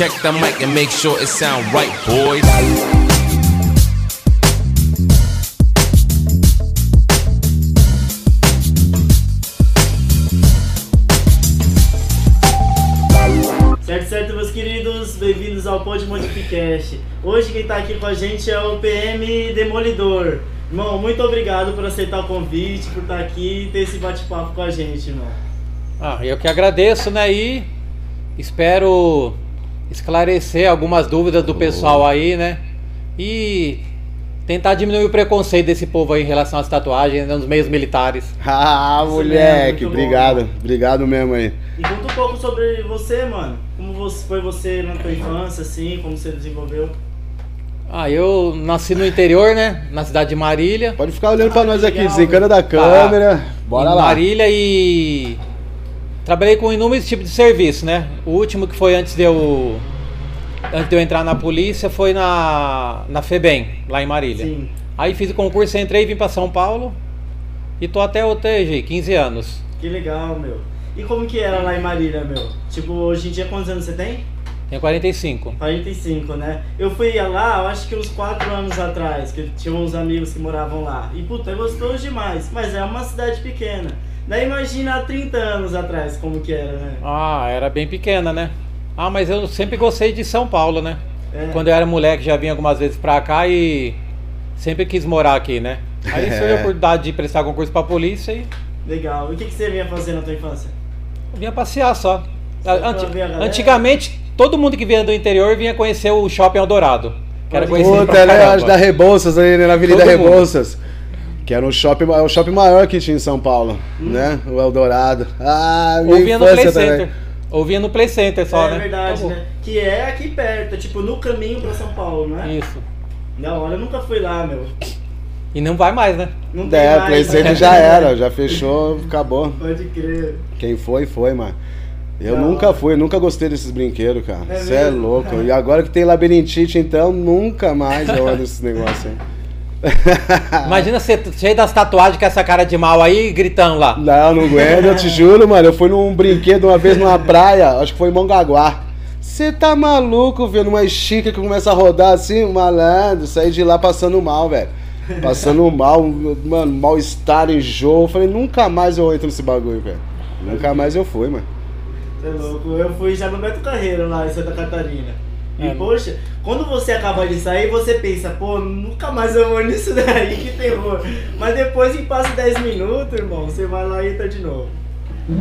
Check the mic and make sure it sound right, boys. Certo, certo, meus queridos, bem-vindos ao Pod Modificast. Hoje quem tá aqui com a gente é o PM Demolidor. Irmão, muito obrigado por aceitar o convite, por estar aqui e ter esse bate-papo com a gente, irmão. Ah, eu que agradeço, né? E espero esclarecer algumas dúvidas do pessoal aí, né? E tentar diminuir o preconceito desse povo aí em relação às tatuagens né, nos meios militares. Ah, Isso moleque, mesmo, obrigado. bom. Obrigado mesmo aí. E conta um pouco sobre você, mano. Como você, foi você na tua infância, assim, como você desenvolveu. Ah, eu nasci no interior, né? Na cidade de Marília. Pode ficar olhando pra Ah, nós aqui, legal, desencana da câmera. Bora em lá. Marília e trabalhei com inúmeros tipos de serviço, né? O último que foi antes de eu antes de eu entrar na polícia foi na na Febem, lá em Marília. Sim. Aí fiz o concurso, entrei, vim para São Paulo e tô até TG, 15 anos. Que legal, meu. E como que era lá em Marília, meu? Tipo, hoje em dia quantos anos você tem? Tenho 45. 45, né? Eu fui lá, eu acho que uns 4 anos atrás, que tinha uns amigos que moravam lá. E puta, é gostoso demais, mas é uma cidade pequena. Daí imagina há 30 anos atrás como que era, né? Ah, era bem pequena, né? Ah, mas eu sempre gostei de São Paulo, né? É. Quando eu era moleque já vinha algumas vezes pra cá e sempre quis morar aqui, né? Aí surgiu a oportunidade de prestar concurso pra polícia e Legal. E o que, que você vinha fazer na tua infância? eu vinha passear só. Antigamente, todo mundo que vinha do interior vinha conhecer o Shopping Eldorado. Que era conhecido Puta, né? da Rebouças aí, né? Na Avenida Todo mundo. Que era um shopping, é o shopping maior que tinha em São Paulo, Hum. né? O Eldorado. Ah, minha Ou vinha no Play também. Center. Ou vinha no Play Center só, é né? verdade, Acabou. né? Que é aqui perto, tipo no caminho pra São Paulo, não é? Isso. Da hora, eu nunca fui lá, meu. E não vai mais, né? Não tem É, mais, Play Center né? já era, já fechou, acabou. Pode crer. Quem foi, foi, mano. Eu Da nunca fui, nunca gostei desses brinquedos, cara. É Você é, mesmo? louco. E agora que tem labirintite, então, nunca mais eu ando nesses negócios aí. Imagina você cheio das tatuagens com essa cara de mal aí, gritando lá. Não, não aguento, eu te juro, mano. Eu fui num brinquedo uma vez numa praia, acho que foi em Mongaguá. Você tá maluco, vendo uma estica que começa a rodar assim, malandro, saí de lá passando mal, velho. Passando mal, mano, mal-estar, enjoo. Eu Falei, nunca mais eu entro nesse bagulho, velho. Nunca mais eu fui, mano. Você é louco. Eu fui já no Beto Carreiro lá em Santa Catarina. E É. poxa, quando você acaba de sair, você pensa, pô, nunca mais eu vou nisso daí, que terror. Mas depois em passa 10 minutos, irmão, você vai lá e entra de novo.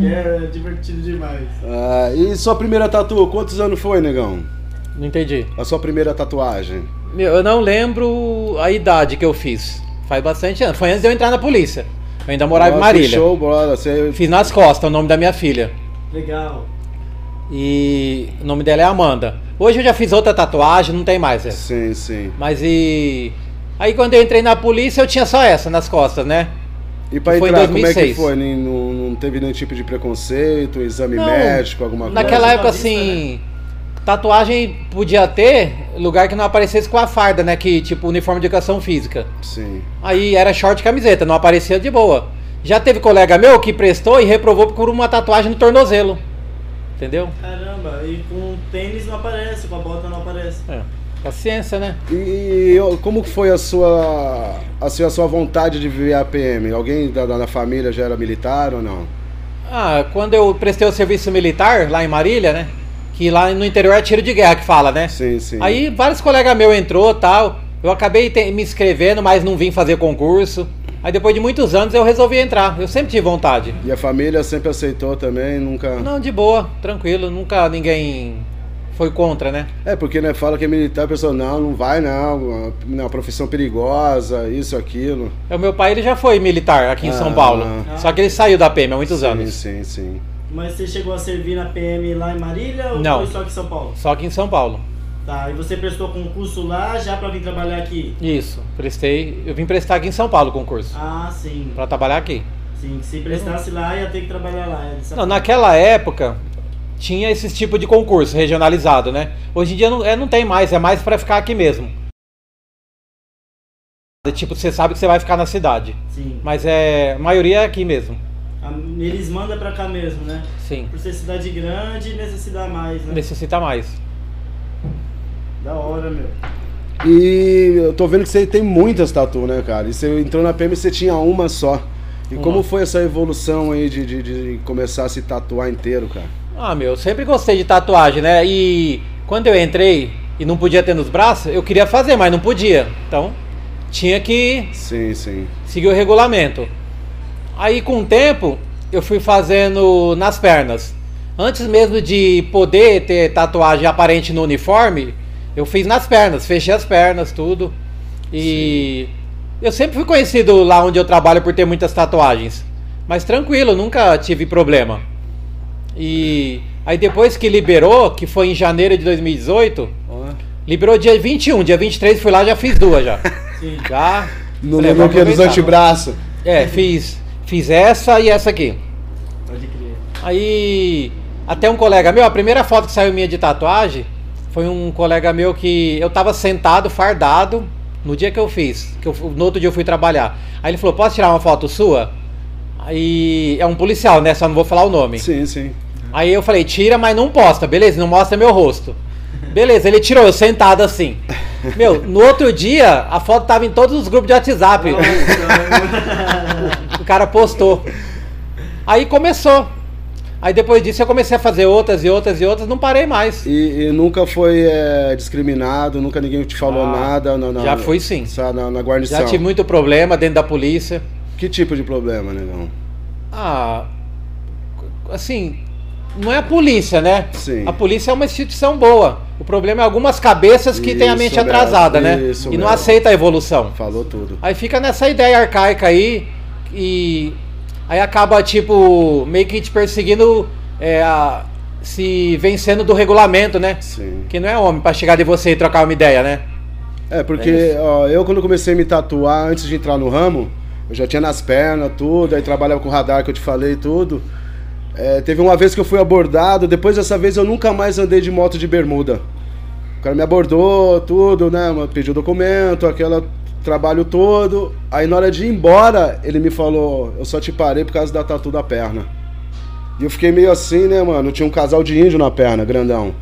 E é divertido demais. Ah, e sua primeira tatu, quantos anos foi, negão? Não entendi. A sua primeira tatuagem? Meu, eu não lembro a idade que eu fiz. Faz bastante anos. Foi antes de eu entrar na polícia. Eu ainda morava em Marília. Show, bola. Você... Fiz nas costas o nome da minha filha. Legal. E o nome dela é Amanda. Hoje eu já fiz outra tatuagem, não tem mais essa. Sim, sim. Mas e. Aí quando eu entrei na polícia eu tinha só essa nas costas, né? E em entrar, como é que 2006. foi? Nem- Não, não teve nenhum tipo de preconceito, exame Não. médico, alguma coisa? Naquela Coisa época da vista, assim. Tatuagem podia ter lugar que não aparecesse com a farda, né? Que tipo uniforme de educação física. Sim. Aí era short e camiseta, não aparecia de boa. Já teve colega meu que prestou e reprovou por uma tatuagem no tornozelo. Entendeu? Caramba, e com tênis não aparece, com a bota não aparece. É. Paciência, né? E, e, como que foi a sua, a sua, a sua vontade de viver a PM? Alguém da, da da família já era militar ou não? Ah, quando eu prestei o serviço militar lá em Marília, né? Que lá no interior é tiro de guerra que fala, né? Sim, sim. Aí vários colegas meus entrou tal. Eu acabei te- me inscrevendo, mas não vim fazer concurso. Aí depois de muitos anos eu resolvi entrar. Eu sempre tive vontade. E a família sempre aceitou também, nunca... Não, de boa, tranquilo. Nunca ninguém foi contra, né? É, porque né, fala que é militar, a pessoa, não, não vai não, uma profissão perigosa, isso, aquilo. O meu pai ele já foi militar aqui em São Ah. Paulo. Só que ele saiu da PM há muitos sim, anos. Sim, sim. Mas você chegou a servir na PM lá em Marília ou Não. foi só aqui em São Paulo? Só que em São Paulo. Tá, e você prestou concurso lá já pra vir trabalhar aqui? Isso, prestei. Eu vim prestar aqui em São Paulo o concurso. Ah, sim. Pra trabalhar aqui. Sim, se prestasse lá ia ter que trabalhar lá. é Não, forma. naquela época tinha esse tipo de concurso regionalizado, né? Hoje em dia não, é, não tem mais, é mais pra ficar aqui mesmo. Tipo, você sabe que você vai ficar na cidade. Sim. Mas é. A maioria é aqui mesmo. Eles mandam pra cá mesmo, né? Sim. Por ser cidade grande, necessita mais, né? Necessita mais. Da hora, meu. E eu tô vendo que você tem muitas tatu, né, cara? E você entrou na PM e você tinha uma só. E Uma. como foi essa evolução aí de, de, de começar a se tatuar inteiro, cara? Ah, meu, eu sempre gostei de tatuagem, né? E quando eu entrei e não podia ter nos braços, eu queria fazer, mas não podia. Então, tinha que Sim, sim. seguir o regulamento. Aí, com o tempo, eu fui fazendo nas pernas. Antes mesmo de poder ter tatuagem aparente no uniforme, eu fiz nas pernas, fechei as pernas, tudo. E eu sempre fui conhecido lá onde eu trabalho por ter muitas tatuagens. Mas tranquilo, nunca tive problema. E aí depois que liberou, que foi em janeiro de 2018, Ó. liberou dia 21, dia 23 fui lá já fiz duas já. Sim. Já. No, falei, no, que dos aproveitar. antebraços. É, fiz. Fiz essa e essa aqui. Pode crer. Aí, até um colega meu, a primeira foto que saiu minha de tatuagem foi um colega meu que eu tava sentado, fardado, no dia que eu fiz. Que eu, no outro dia eu fui trabalhar. Aí ele falou: Posso tirar uma foto sua? Aí é um policial, né? Só não vou falar o nome. Sim, sim. Aí eu falei: Tira, mas não posta, beleza? Não mostra meu rosto. Beleza, ele tirou, eu sentado assim. Meu, no outro dia, a foto tava em todos os grupos de WhatsApp. O cara postou. Aí começou. Aí depois disso eu comecei a fazer outras e outras e outras, não parei mais. E, e nunca foi é, discriminado, nunca ninguém te falou Ah, nada na, na- já fui sim. Na, na guarnição. Já tive muito problema dentro da polícia. Que tipo de problema, negão? Ah, assim, não é a polícia, né? Sim. A polícia é uma instituição boa. O problema é algumas cabeças que têm a mente mesmo, atrasada, né? isso E não mesmo. aceita a evolução. Falou tudo. Aí fica nessa ideia arcaica aí e aí acaba tipo meio que te perseguindo é, a- se vencendo do regulamento, né? Sim. Que não é homem pra chegar de você e trocar uma ideia, né? É, porque ó, eu quando comecei a me tatuar, antes de entrar no ramo, eu já tinha nas pernas, tudo, aí trabalhava com radar que eu te falei tudo. É, teve uma vez que eu fui abordado, depois dessa vez eu nunca mais andei de moto de bermuda. O cara me abordou, tudo, né? Pediu documento, aquele trabalho todo. Aí na hora de ir embora, ele me falou, eu só te parei por causa da tatu da perna. E eu fiquei meio assim, né, mano? Tinha um casal de índio na perna, grandão.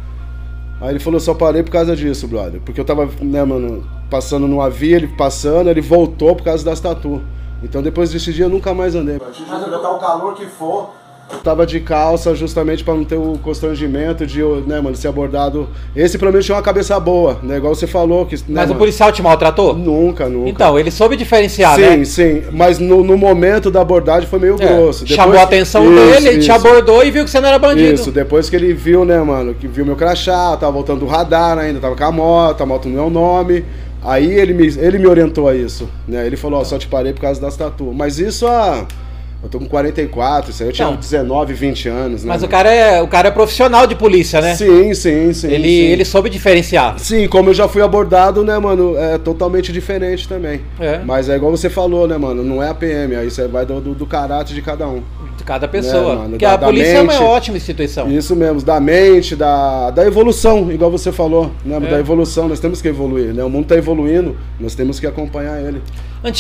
Aí ele falou, só parei por causa disso, brother. Porque eu tava, né, mano, passando numa via, ele passando, ele voltou por causa das tatu. Então depois desse dia eu nunca mais andei. Já tá o calor que for. Eu tava de calça justamente pra não ter o constrangimento de, né, mano, ser abordado. Esse pelo menos tinha uma cabeça boa, né? Igual você falou. Que, né, Mas o mano? policial te maltratou? Nunca, nunca. Então, ele soube diferenciar, sim, né? sim. Mas no, no momento da abordagem foi meio É, grosso. Depois- Chamou a atenção Isso, dele, ele te abordou e viu que você não era bandido. Isso, depois que ele viu, né, mano, que viu meu crachá, tava voltando do radar ainda, tava com a moto, a moto no meu nome. Aí ele me, ele me orientou a isso, né? Ele falou, ó, só te parei por causa das tatu. Mas isso a. Eu tô com 44, isso aí eu tinha Não. 19, 20 anos, né? Mas o cara, é, o cara é profissional de polícia, né? Sim, sim, sim. ele, sim. ele soube diferenciar. Sim, como eu já fui abordado, né, mano, é totalmente diferente também. É. Mas é igual você falou, né, mano, não é a PM, aí você vai do, do, do caráter de cada um. Cada pessoa. Né, mano, Porque da- a polícia é uma mente. ótima instituição. Isso mesmo, da mente, da, da evolução, igual você falou, né? É. Da evolução, nós temos que evoluir, né? O mundo está evoluindo, nós temos que acompanhar ele.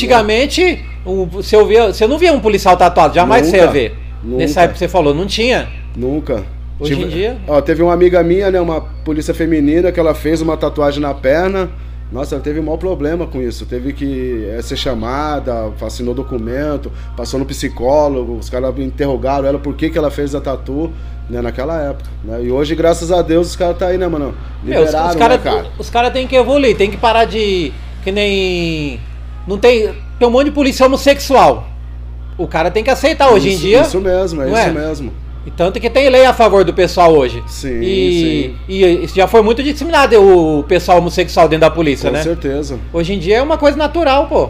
Antigamente, o- você, ouvia, você não via um policial tatuado, jamais Nunca, você ia ver. nunca. Nessa época que você falou, não tinha. Nunca. Hoje em dia? Ó, teve uma amiga minha, né? Uma polícia feminina que ela fez uma tatuagem na perna. Nossa, ela teve um maior problema com isso. Teve que eh, ser chamada, assinou documento, passou no psicólogo, os caras interrogaram ela por que, que ela fez a tatu, né, naquela época. Né? E hoje, graças a Deus, os caras tá aí, né, mano? Meu, os, Liberaram, os né, caras cara? os cara que evoluir, tem que parar de. Que nem. Não tem. Tem um monte de polícia homossexual. O cara tem que aceitar hoje em Isso- dia. Isso mesmo, é isso é? mesmo. E tanto que tem lei a favor do pessoal hoje. Sim, e, e isso já foi muito disseminado o pessoal homossexual dentro da polícia, Com né? certeza. Hoje em dia é uma coisa natural, pô.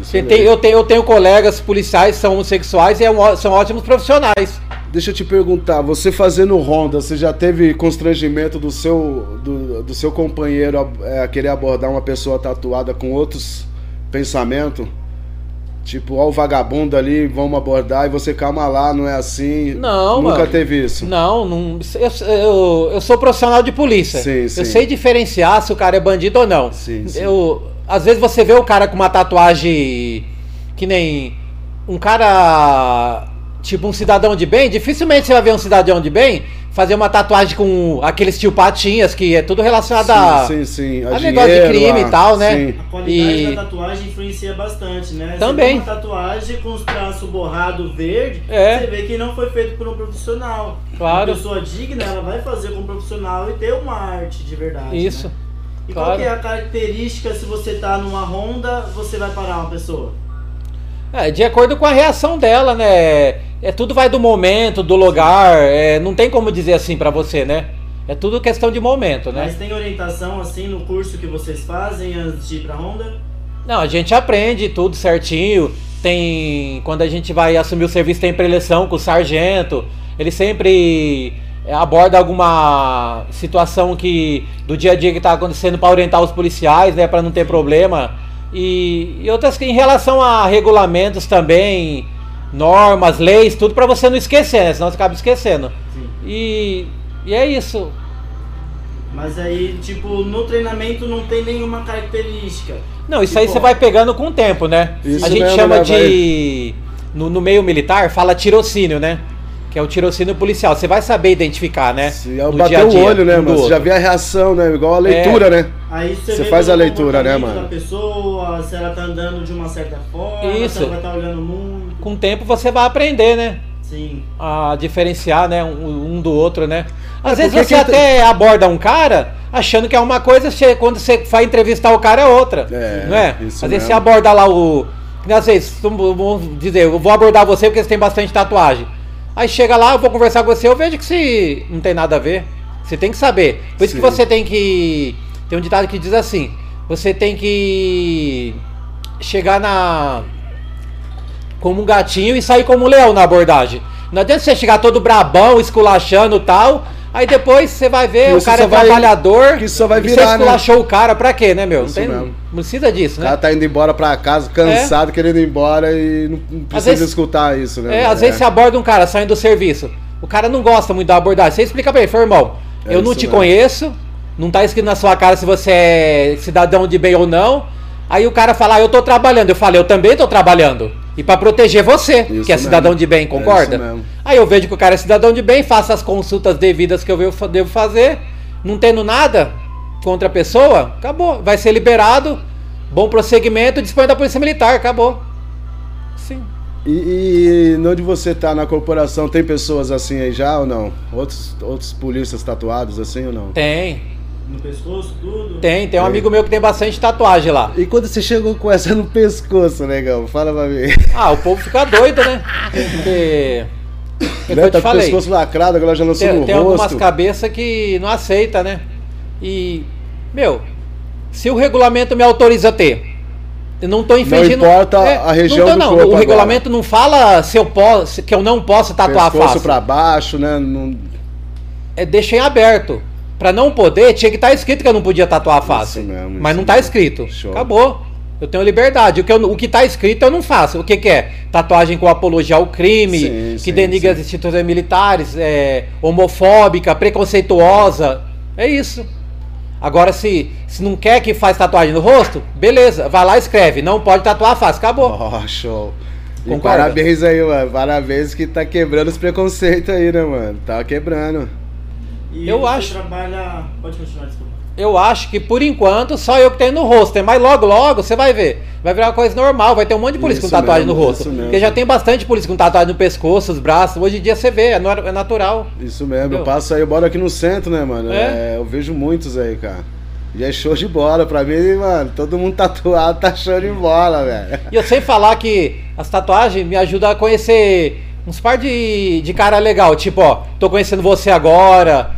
Isso Tem- tem- eu, tenho, eu tenho colegas policiais são homossexuais e é um são ótimos profissionais. Deixa eu te perguntar, você fazendo ronda, você já teve constrangimento do seu, do, do seu companheiro é, querer abordar uma pessoa tatuada com outros pensamentos? Tipo, ó o vagabundo ali, vamos abordar e você calma lá, não é assim. Não, Nunca mano. teve isso. Não, não eu, eu, eu sou profissional de polícia. Sim, sim. Eu sei diferenciar se o cara é bandido ou não. Sim, sim. Eu, às vezes você vê o cara com uma tatuagem que nem um cara tipo um cidadão de bem, dificilmente você vai ver um cidadão de bem fazer uma tatuagem com aqueles tio patinhas, que é tudo relacionado a, Sim, sim, sim. a negócio de dinheiro, crime a- e tal, né? sim. A qualidade E- da tatuagem influencia bastante, né? Também. Você uma tatuagem com os traços borrado verde, É. você vê que não foi feito por um profissional. Claro. Uma pessoa digna, ela vai fazer com um profissional e ter uma arte de verdade. Isso. né? E claro. qual que é a característica se você tá numa Honda, você vai parar uma pessoa? É, de acordo com a reação dela, né? É tudo vai do momento, do lugar, é, não tem como dizer assim pra você, né? É tudo questão de momento, né? Mas tem orientação assim no curso que vocês fazem antes de ir pra Honda? Não, a gente aprende tudo certinho. Tem. Quando a gente vai assumir o serviço, tem preleção com o sargento. Ele sempre aborda alguma situação que do dia a dia que está acontecendo para orientar os policiais, né? Para não ter problema. E, e outras que em relação a regulamentos também, normas, leis, tudo para você não esquecer, né? Senão você acaba esquecendo. Sim. E, e é isso. Mas aí, tipo, no treinamento não tem nenhuma característica. Não, isso aí Tipo, você vai pegando com o tempo, né? Isso a gente mesmo, chama né, de. No, no meio militar, fala tirocínio, né? Que é o tirocínio policial. Você vai saber identificar, né? Se é bater dia a o dia, olho, né, mano? Você já vê a reação, né? Igual a leitura, né? Aí você, Você vê faz a leitura, né, mano? da pessoa, se ela tá andando de uma certa forma, Isso. se ela vai estar olhando muito. Com o tempo você vai aprender, né? Sim. A diferenciar, né? Um, um do outro, né? Às É, vezes você até aborda um cara achando que é uma coisa, quando você vai entrevistar o cara é outra. É, não é? isso Às vezes mesmo. você aborda lá o. Às vezes, vamos vamos dizer, eu vou abordar você porque você tem bastante tatuagem. Aí chega lá, eu vou conversar com você, eu vejo que se não tem nada a ver. Você tem que saber. Por isso que Sim. você tem que. Tem um ditado que diz assim: você tem que chegar na. como um gatinho e sair como um leão na abordagem. Não adianta você chegar todo brabão, esculachando e tal. Aí depois você vai ver, Que o cara é vai- trabalhador. que isso só vai virar, você né? esculachou o cara pra quê, né, meu? Não, Isso tem, mesmo. não precisa disso, O né? cara tá indo embora pra casa, cansado, querendo ir embora e não, não precisa vezes- escutar isso, né? É, às vezes você aborda um cara saindo do serviço. O cara não gosta muito da abordagem. Você explica pra ele, fala, irmão, É eu não te mesmo. conheço, não tá escrito na sua cara se você é cidadão de bem ou não. Aí o cara fala, ah, eu tô trabalhando. Eu falei, eu também tô trabalhando. E pra proteger você, Isso que é mesmo. cidadão de bem, É concorda? isso mesmo. Aí eu vejo que o cara é cidadão de bem, faço as consultas devidas que eu devo devo fazer, não tendo nada contra a pessoa, acabou. Vai ser liberado, bom prosseguimento, dispõe da Polícia Militar, acabou. Sim. E, e onde você tá na corporação, tem pessoas assim aí já ou não? Outros, outros polícias tatuados assim ou não? Tem, No pescoço, tudo. tem, tem um Tem. amigo meu que tem bastante tatuagem lá. E quando você chegou com essa no pescoço, negão? Fala pra mim. Ah, o povo fica doido, né? Porque. É o que Né? eu Tá com o pescoço lacrado, agora já lançou Tem, no tem algumas rosto. cabeças que não aceita, né? E, meu, se o regulamento me autoriza a ter, eu não tô infringindo. importa a região não tô, do não. corpo O agora. regulamento não fala se eu posso, que eu não posso tatuar a pescoço face. pra baixo, né? Não... É, deixa em aberto. Pra não poder, tinha que estar escrito que eu não podia tatuar a face. mesmo, mas isso não tá mesmo. escrito. Show. Acabou. Eu tenho liberdade. O que, eu- o que tá escrito eu não faço. O que, que é? Tatuagem com apologia ao crime, Sim, que sim, denigra sim. as instituições militares, é, homofóbica, preconceituosa. É isso. Agora, se, se não quer que faz tatuagem no rosto, beleza. Vai lá e escreve. Não pode tatuar a face. Acabou. Oh, show. E parabéns aí, mano. Parabéns que tá quebrando os preconceitos aí, né, mano? Tá quebrando. E Eu você acho- trabalha. Pode continuar, desculpa. Eu acho que por enquanto só eu que tenho no rosto. Mas logo, logo você vai ver. Vai virar uma coisa normal. Vai ter um monte de polícia com Isso tatuagem mesmo, no rosto. isso mesmo. Porque já tem bastante polícia com tatuagem no pescoço, os braços. Hoje em dia você vê, é, é natural. Isso mesmo. Entendeu? Eu passo aí, eu moro aqui no centro, né, mano? É? É, eu vejo muitos aí, cara. E é show de bola. Pra mim, mano, todo mundo tatuado tá show de bola, velho. E eu sei falar que as tatuagens me ajudam a conhecer uns par de, de cara legal. Tipo, ó, tô conhecendo você agora.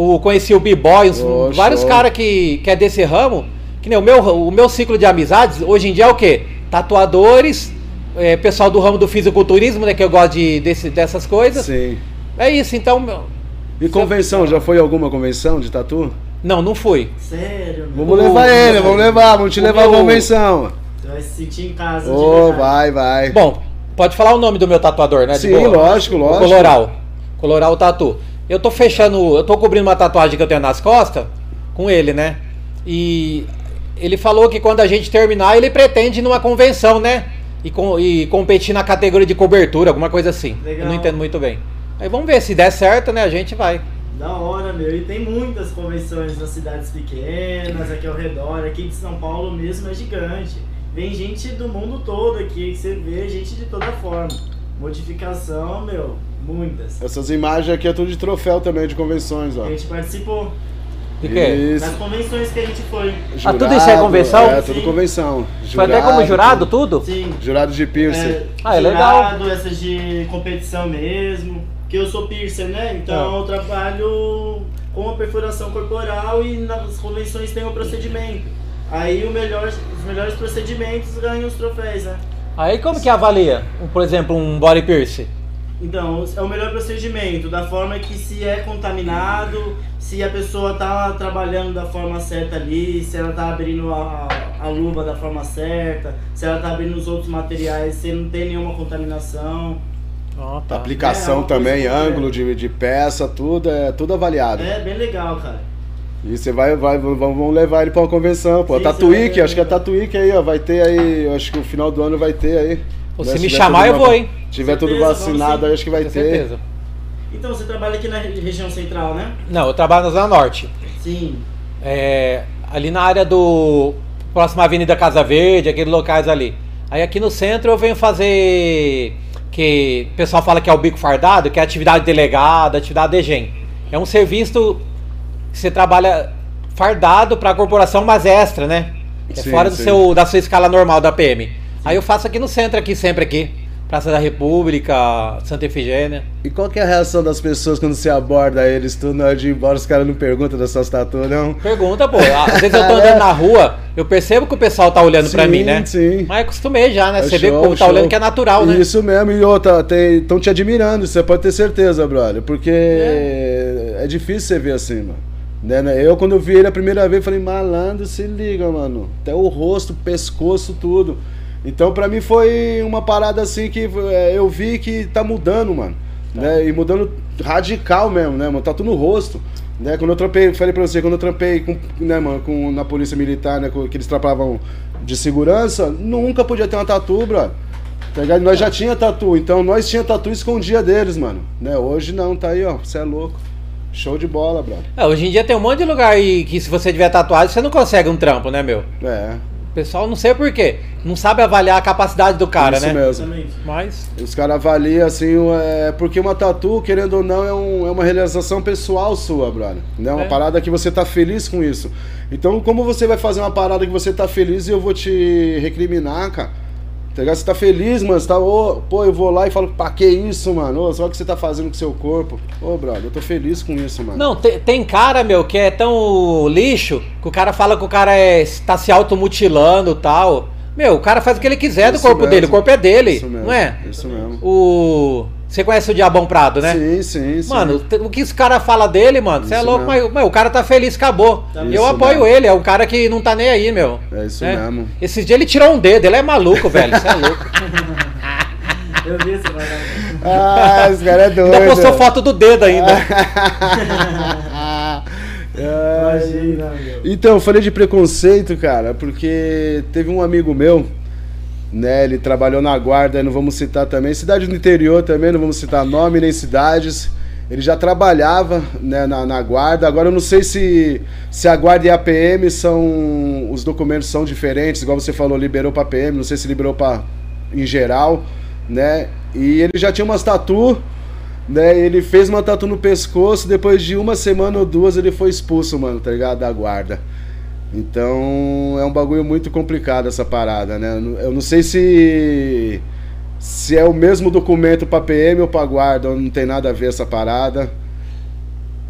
O, conheci o B-Boy, vários caras que, que é desse ramo. Que nem o meu, o meu ciclo de amizades, hoje em dia é o quê? Tatuadores, é, pessoal do ramo do fisiculturismo, né? Que eu gosto de, desse, dessas coisas. Sim. É isso, então. meu- E convenção, já foi alguma convenção de tatu? Não, não fui. Sério. Vamos O- levar ele, vamos levar, vamos te levar a meu- convenção. Você vai se sentir em casa. verdade. vai, vai. Bom, pode falar o nome do meu tatuador, né? Sim, lógico, O lógico. Coloral. Coloral Tatu. Eu tô fechando, eu tô cobrindo uma tatuagem que eu tenho nas costas com ele, né? E ele falou que quando a gente terminar, ele pretende ir numa convenção, né? E, com, e competir na categoria de cobertura, alguma coisa assim. Legal. Eu não entendo muito bem. Aí vamos ver, se der certo, né? A gente vai. Da hora, meu. E tem muitas convenções nas cidades pequenas, aqui ao redor. Aqui de São Paulo mesmo é gigante. Vem gente do mundo todo aqui, que você vê gente de toda forma. Modificação, meu, muitas. Essas imagens aqui é tudo de troféu também, de convenções, ó. A gente participou De quê? Isso. das convenções que a gente foi. Ah, tudo isso é convenção? É, tudo Sim. convenção. Foi até como jurado, tudo? Sim. Jurado de piercing. É, Ah, é legal. jurado, essas de competição mesmo. Que eu sou piercer, né? Então Ah. eu trabalho com a perfuração corporal e nas convenções tem o procedimento. Aí o melhor, os melhores procedimentos ganham os troféus, né? Aí como que avalia, um, por exemplo, um body piercing? Então, é o melhor procedimento, da forma que se é contaminado, se a pessoa tá trabalhando da forma certa ali, se ela tá abrindo a, a luva da forma certa, se ela tá abrindo os outros materiais, se não tem nenhuma contaminação. Ah, tá. Aplicação É, coisa também, ângulo de, de peça, tudo é tudo avaliado. É bem legal, cara. E você vai, vai, vamos levar ele pra uma convenção, pô. Sim, Tatuíque, vai- acho que a Tatuíque aí, ó, vai ter aí, acho que no final do ano vai ter aí. Pô, Né, se me tiver chamar, tudo eu vou, hein? tiver tudo Certeza, vamos vacinado, acho que vai Com ter. certeza. Então, você trabalha aqui na re- região central, né? Não, eu trabalho na Zona Norte. Sim. É, ali na área do. Próxima Avenida Casa Verde, aqueles locais ali. Aí aqui no centro eu venho fazer. Que o pessoal fala que é o bico fardado, que é atividade delegada, atividade de gen. É um serviço que você trabalha fardado para a corporação, mas extra, né? É Sim, fora do sim. seu, da sua escala normal da PM. Aí eu faço aqui no centro, aqui sempre aqui. Praça da República, Santa Efigênia. E qual que é a reação das pessoas quando você aborda eles tudo na hora de ir embora? Os caras não perguntam das suas tatuas, não? Pergunta, pô. Às vezes eu tô andando na rua, eu percebo que o pessoal tá olhando pra Sim, mim, né? sim. Mas acostumei já, né? É Você vê que o show, povo tá olhando que é natural, né? Isso mesmo, e outra, estão te admirando, você pode ter certeza, brother, porque é, difícil você ver assim, mano. Né, né? Eu, quando vi ele a primeira vez, falei, malandro, se liga, mano. Até o rosto, pescoço, tudo. Então, pra mim, foi uma parada assim que é, eu vi que tá mudando, mano. Né? E mudando radical mesmo, né, mano? Tá tudo no rosto. Né? Quando eu trampei, falei pra você, quando eu trampei com, né, mano, com, na polícia militar, né, que eles trabalhavam de segurança, nunca podia ter uma tatu, brother. Tá ligado? Nós já tinha tatu, então nós tinha tatu e escondia deles, mano. Né? Hoje não, tá aí, ó. Você é louco. Show de bola, brother. É, hoje em dia tem um monte de lugar aí que se você tiver tatuagem, você não consegue um trampo, né, meu? É, pessoal não sei por quê. Não sabe avaliar a capacidade do cara, isso né? mesmo. Exatamente. Mas. Os caras avaliam assim, é, porque uma tatu, querendo ou não, é, um- é uma realização pessoal sua, brother. Né? Uma É. parada que você tá feliz com isso. Então, como você vai fazer uma parada que você tá feliz e eu vou te recriminar, cara? Tá ligado? Você tá feliz, mano. Você tá, ô, pô, eu vou lá e falo, pá, que isso, mano? Ô, só o que você tá fazendo com o seu corpo. Ô, brother, eu tô feliz com isso, mano. Não, tem, tem cara, meu, que é tão lixo que o cara fala que o cara é, tá se automutilando e tal. Meu, o cara faz o que ele quiser do Isso corpo mesmo. dele, o corpo é dele, Isso mesmo, não é? Isso mesmo. O. Você conhece o Diabão Prado, né? Sim, sim, sim. Mano, o que esse cara fala dele, mano, você é louco, mas, mas o cara tá feliz, acabou. Tá eu isso apoio mesmo. ele, é um cara que não tá nem aí, meu. É isso né? mesmo. Esses dias ele tirou um dedo, ele é maluco, velho, você é louco. Eu vi esse vai Ah, esse cara é doido. Ainda postou foto do dedo ainda. Ai, Imagina, meu. Então, eu falei de preconceito, cara, porque teve um amigo meu, né? Ele trabalhou na guarda, não vamos citar também, cidade do interior também, não vamos citar nome nem cidades. Ele já trabalhava né, na, na guarda. Agora eu não sei se, se a guarda e a PM são. Os documentos são diferentes, igual você falou, liberou pra PM, não sei se liberou pra em geral, né? E ele já tinha umas tatu, né? Ele fez uma tatu no pescoço, depois de uma semana ou duas ele foi expulso, mano, tá ligado? Da guarda. Então é um bagulho muito complicado essa parada, né? Eu não- sei se se é o mesmo documento pra PM ou pra guarda, não tem nada a ver essa parada.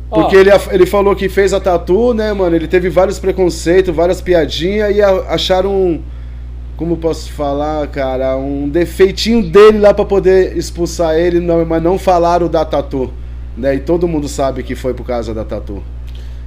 Porque ele, ele falou que fez a tatu, né, mano? Ele teve vários preconceitos, várias piadinhas e acharam um. Como posso falar, cara? Um defeitinho dele lá pra poder expulsar ele, não, mas não falaram da tatu. Né? E todo mundo sabe que foi por causa da tatu.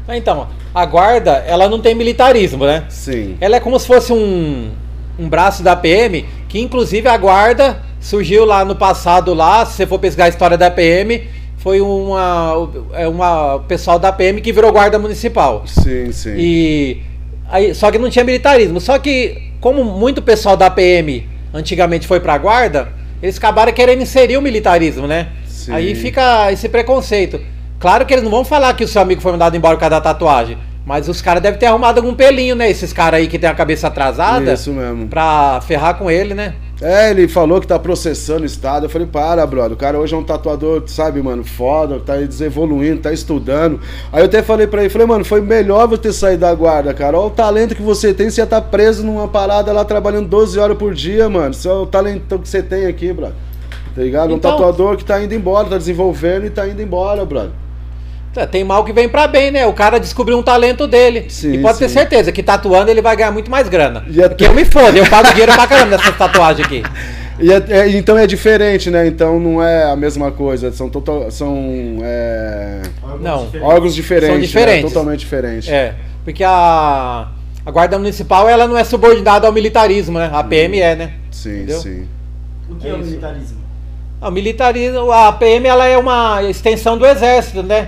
Então, a guarda, ela não tem militarismo, né? Sim. Ela é como se fosse um, um braço da PM, que inclusive a guarda surgiu lá no passado lá, se você for pesquisar a história da PM, foi uma, é uma pessoal da PM que virou guarda municipal. Sim, sim. E aí, só que não tinha militarismo. Só que como muito pessoal da PM antigamente foi pra guarda, eles acabaram querendo inserir o militarismo, né? Sim. Aí fica esse preconceito. Claro que eles não vão falar que o seu amigo foi mandado embora por causa da tatuagem. Mas os caras devem ter arrumado algum pelinho, né? Esses caras aí que tem a cabeça atrasada. Isso mesmo. Pra ferrar com ele, né? É, ele falou que tá processando o Estado. Eu falei, para, brother. O cara hoje é um tatuador, sabe, mano, foda, tá desenvoluindo, tá estudando. Aí eu até falei pra ele, falei, mano, foi melhor você ter saído da guarda, cara. Olha o talento que você tem, você ia tá preso numa parada lá trabalhando 12 horas por dia, mano. Isso é o talento que você tem aqui, brother. Tá ligado? Um Então- tatuador que tá indo embora, tá desenvolvendo e tá indo embora, brother. É, Tem mal que vem pra bem, né? O cara descobriu um talento dele. Sim, e pode ter sim. certeza que tatuando ele vai ganhar muito mais grana. E até- Porque eu me foda, eu pago dinheiro pra caramba nessas tatuagens aqui. E é- é- então é diferente, né? Então não é a mesma coisa. São, total, são é, Órgãos Não. diferentes. órgãos diferentes. São né? diferentes. Totalmente diferentes. É, porque a, a guarda municipal ela não é subordinada ao militarismo, né? A PM é, né? Sim, Entendeu? sim. O que É é, o isso. militarismo? O militarismo, a PM ela é uma extensão do exército, né?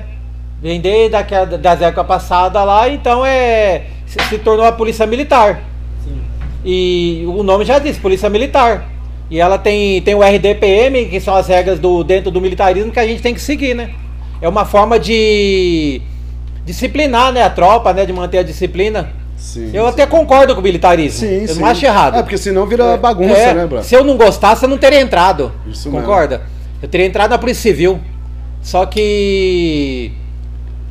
Vem desde a, das épocas passadas lá, então é se, se tornou a polícia militar. Sim. E o nome já diz, polícia militar. E ela tem, tem o RDPM, que são as regras do dentro do militarismo que a gente tem que seguir, né? É uma forma de disciplinar, né, a tropa, né, de manter a disciplina. sim Eu sim. até concordo com o militarismo. Sim, eu sim. não acho errado. É, porque senão vira bagunça, É, né, bro? Se eu não gostasse, eu não teria entrado. Isso mesmo. concorda? Eu teria entrado na Polícia Civil. Só que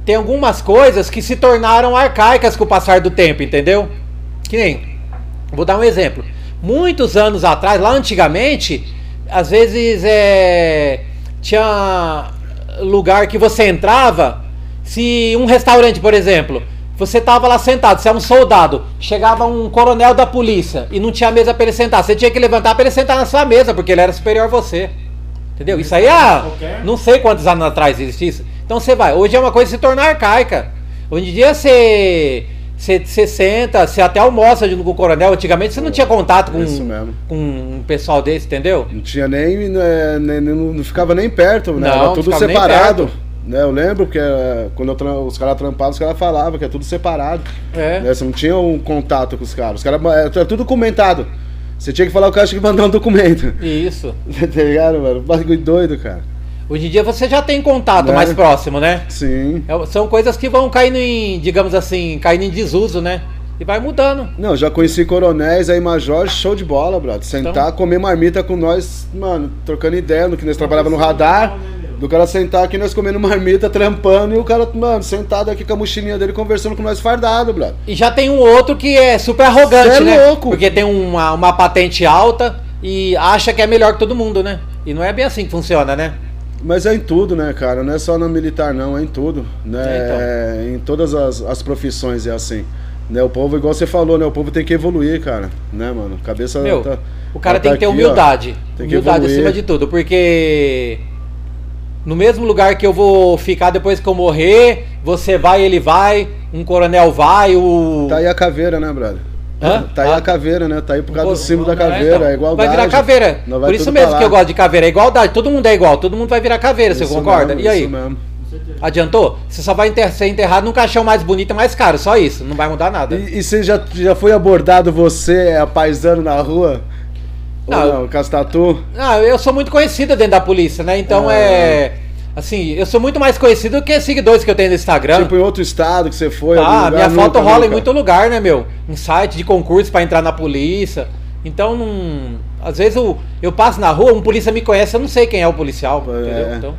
tem algumas coisas que se tornaram arcaicas com o passar do tempo, entendeu? Que nem, vou dar um exemplo. Muitos anos atrás, lá antigamente, às vezes é, tinha lugar que você entrava, se um restaurante, por exemplo, você tava lá sentado, você é um soldado, chegava um coronel da polícia e não tinha mesa para ele sentar, você tinha que levantar para ele sentar na sua mesa, porque ele era superior a você. Entendeu? Isso aí, ah, Qualquer? não sei quantos anos atrás existe isso. Então você vai. Hoje é uma coisa que se torna arcaica. Hoje em dia você, você, você senta, você até almoça junto com o coronel. Antigamente você não tinha contato com, Isso mesmo. com um pessoal desse, entendeu? Não tinha nem, né, nem- nem- não ficava nem perto, né? Não, Era não tudo separado. Né? Eu lembro que eh, quando eu os caras trampavam, os caras falavam que é tudo separado. É. Né? Você não tinha um contato com os caras. Os caras era tudo comentado. Você tinha que falar, o cara tinha que mandar um documento. Isso. tá ligado, mano? Bagulho doido, cara. Hoje em dia você já tem contato Né? mais próximo, né? Sim. É- são coisas que vão caindo em, digamos assim, caindo em desuso, né? E vai mudando. Não, já conheci coronéis aí, major, show de bola, brother. Sentar, Então. comer marmita com nós, mano, trocando ideia, no que nós trabalhávamos no radar. Do cara sentar aqui, nós comendo marmita, trampando, e o cara, mano, sentado aqui com a mochilinha dele, conversando com nós fardado, brother. E já tem um outro que é super arrogante, Cê é né? louco. Porque tem uma, uma patente alta e acha que é melhor que todo mundo, né? E não é bem assim que funciona, né? Mas é em tudo, né, cara? Não é só no militar, não, é em tudo. Né? É, então. É, em todas as, as profissões é assim. Né? O povo, igual você falou, né? O povo tem que evoluir, cara. Né, mano? Cabeça. Meu, tá- o cara tá tem que ter aqui, ó. humildade. Tem que humildade evoluir. acima de tudo, porque no mesmo lugar que eu vou ficar depois que eu morrer, você vai, ele vai, um coronel vai, o. Tá aí a caveira, né, brother? Hã? Tá aí Ah. a caveira, né? Tá aí por causa do símbolo da É, caveira, então, é igualdade. Vai virar caveira. Vai Por isso mesmo que eu gosto de caveira. É igualdade. Todo mundo é igual. Todo mundo vai virar caveira, você Isso concorda? mesmo, e aí? Isso mesmo. Adiantou? Você só vai enter- ser enterrado num caixão mais bonito e mais caro. Só isso. Não vai mudar nada. E, e você já, já foi abordado, você, é paisano na rua? Ou Não. não, com as tatu? Ah, eu sou muito conhecido dentro da polícia, né? Então Ah. é. Assim, eu sou muito mais conhecido do que seguidores que eu tenho no Instagram. Tipo em outro estado que você foi? Ah, minha foto Nunca, rola em nunca. muito lugar, né, meu? Em site de concurso pra entrar na polícia. Então, não... às vezes eu, eu passo na rua, um polícia me conhece, eu não sei quem é o policial, É. entendeu? Então,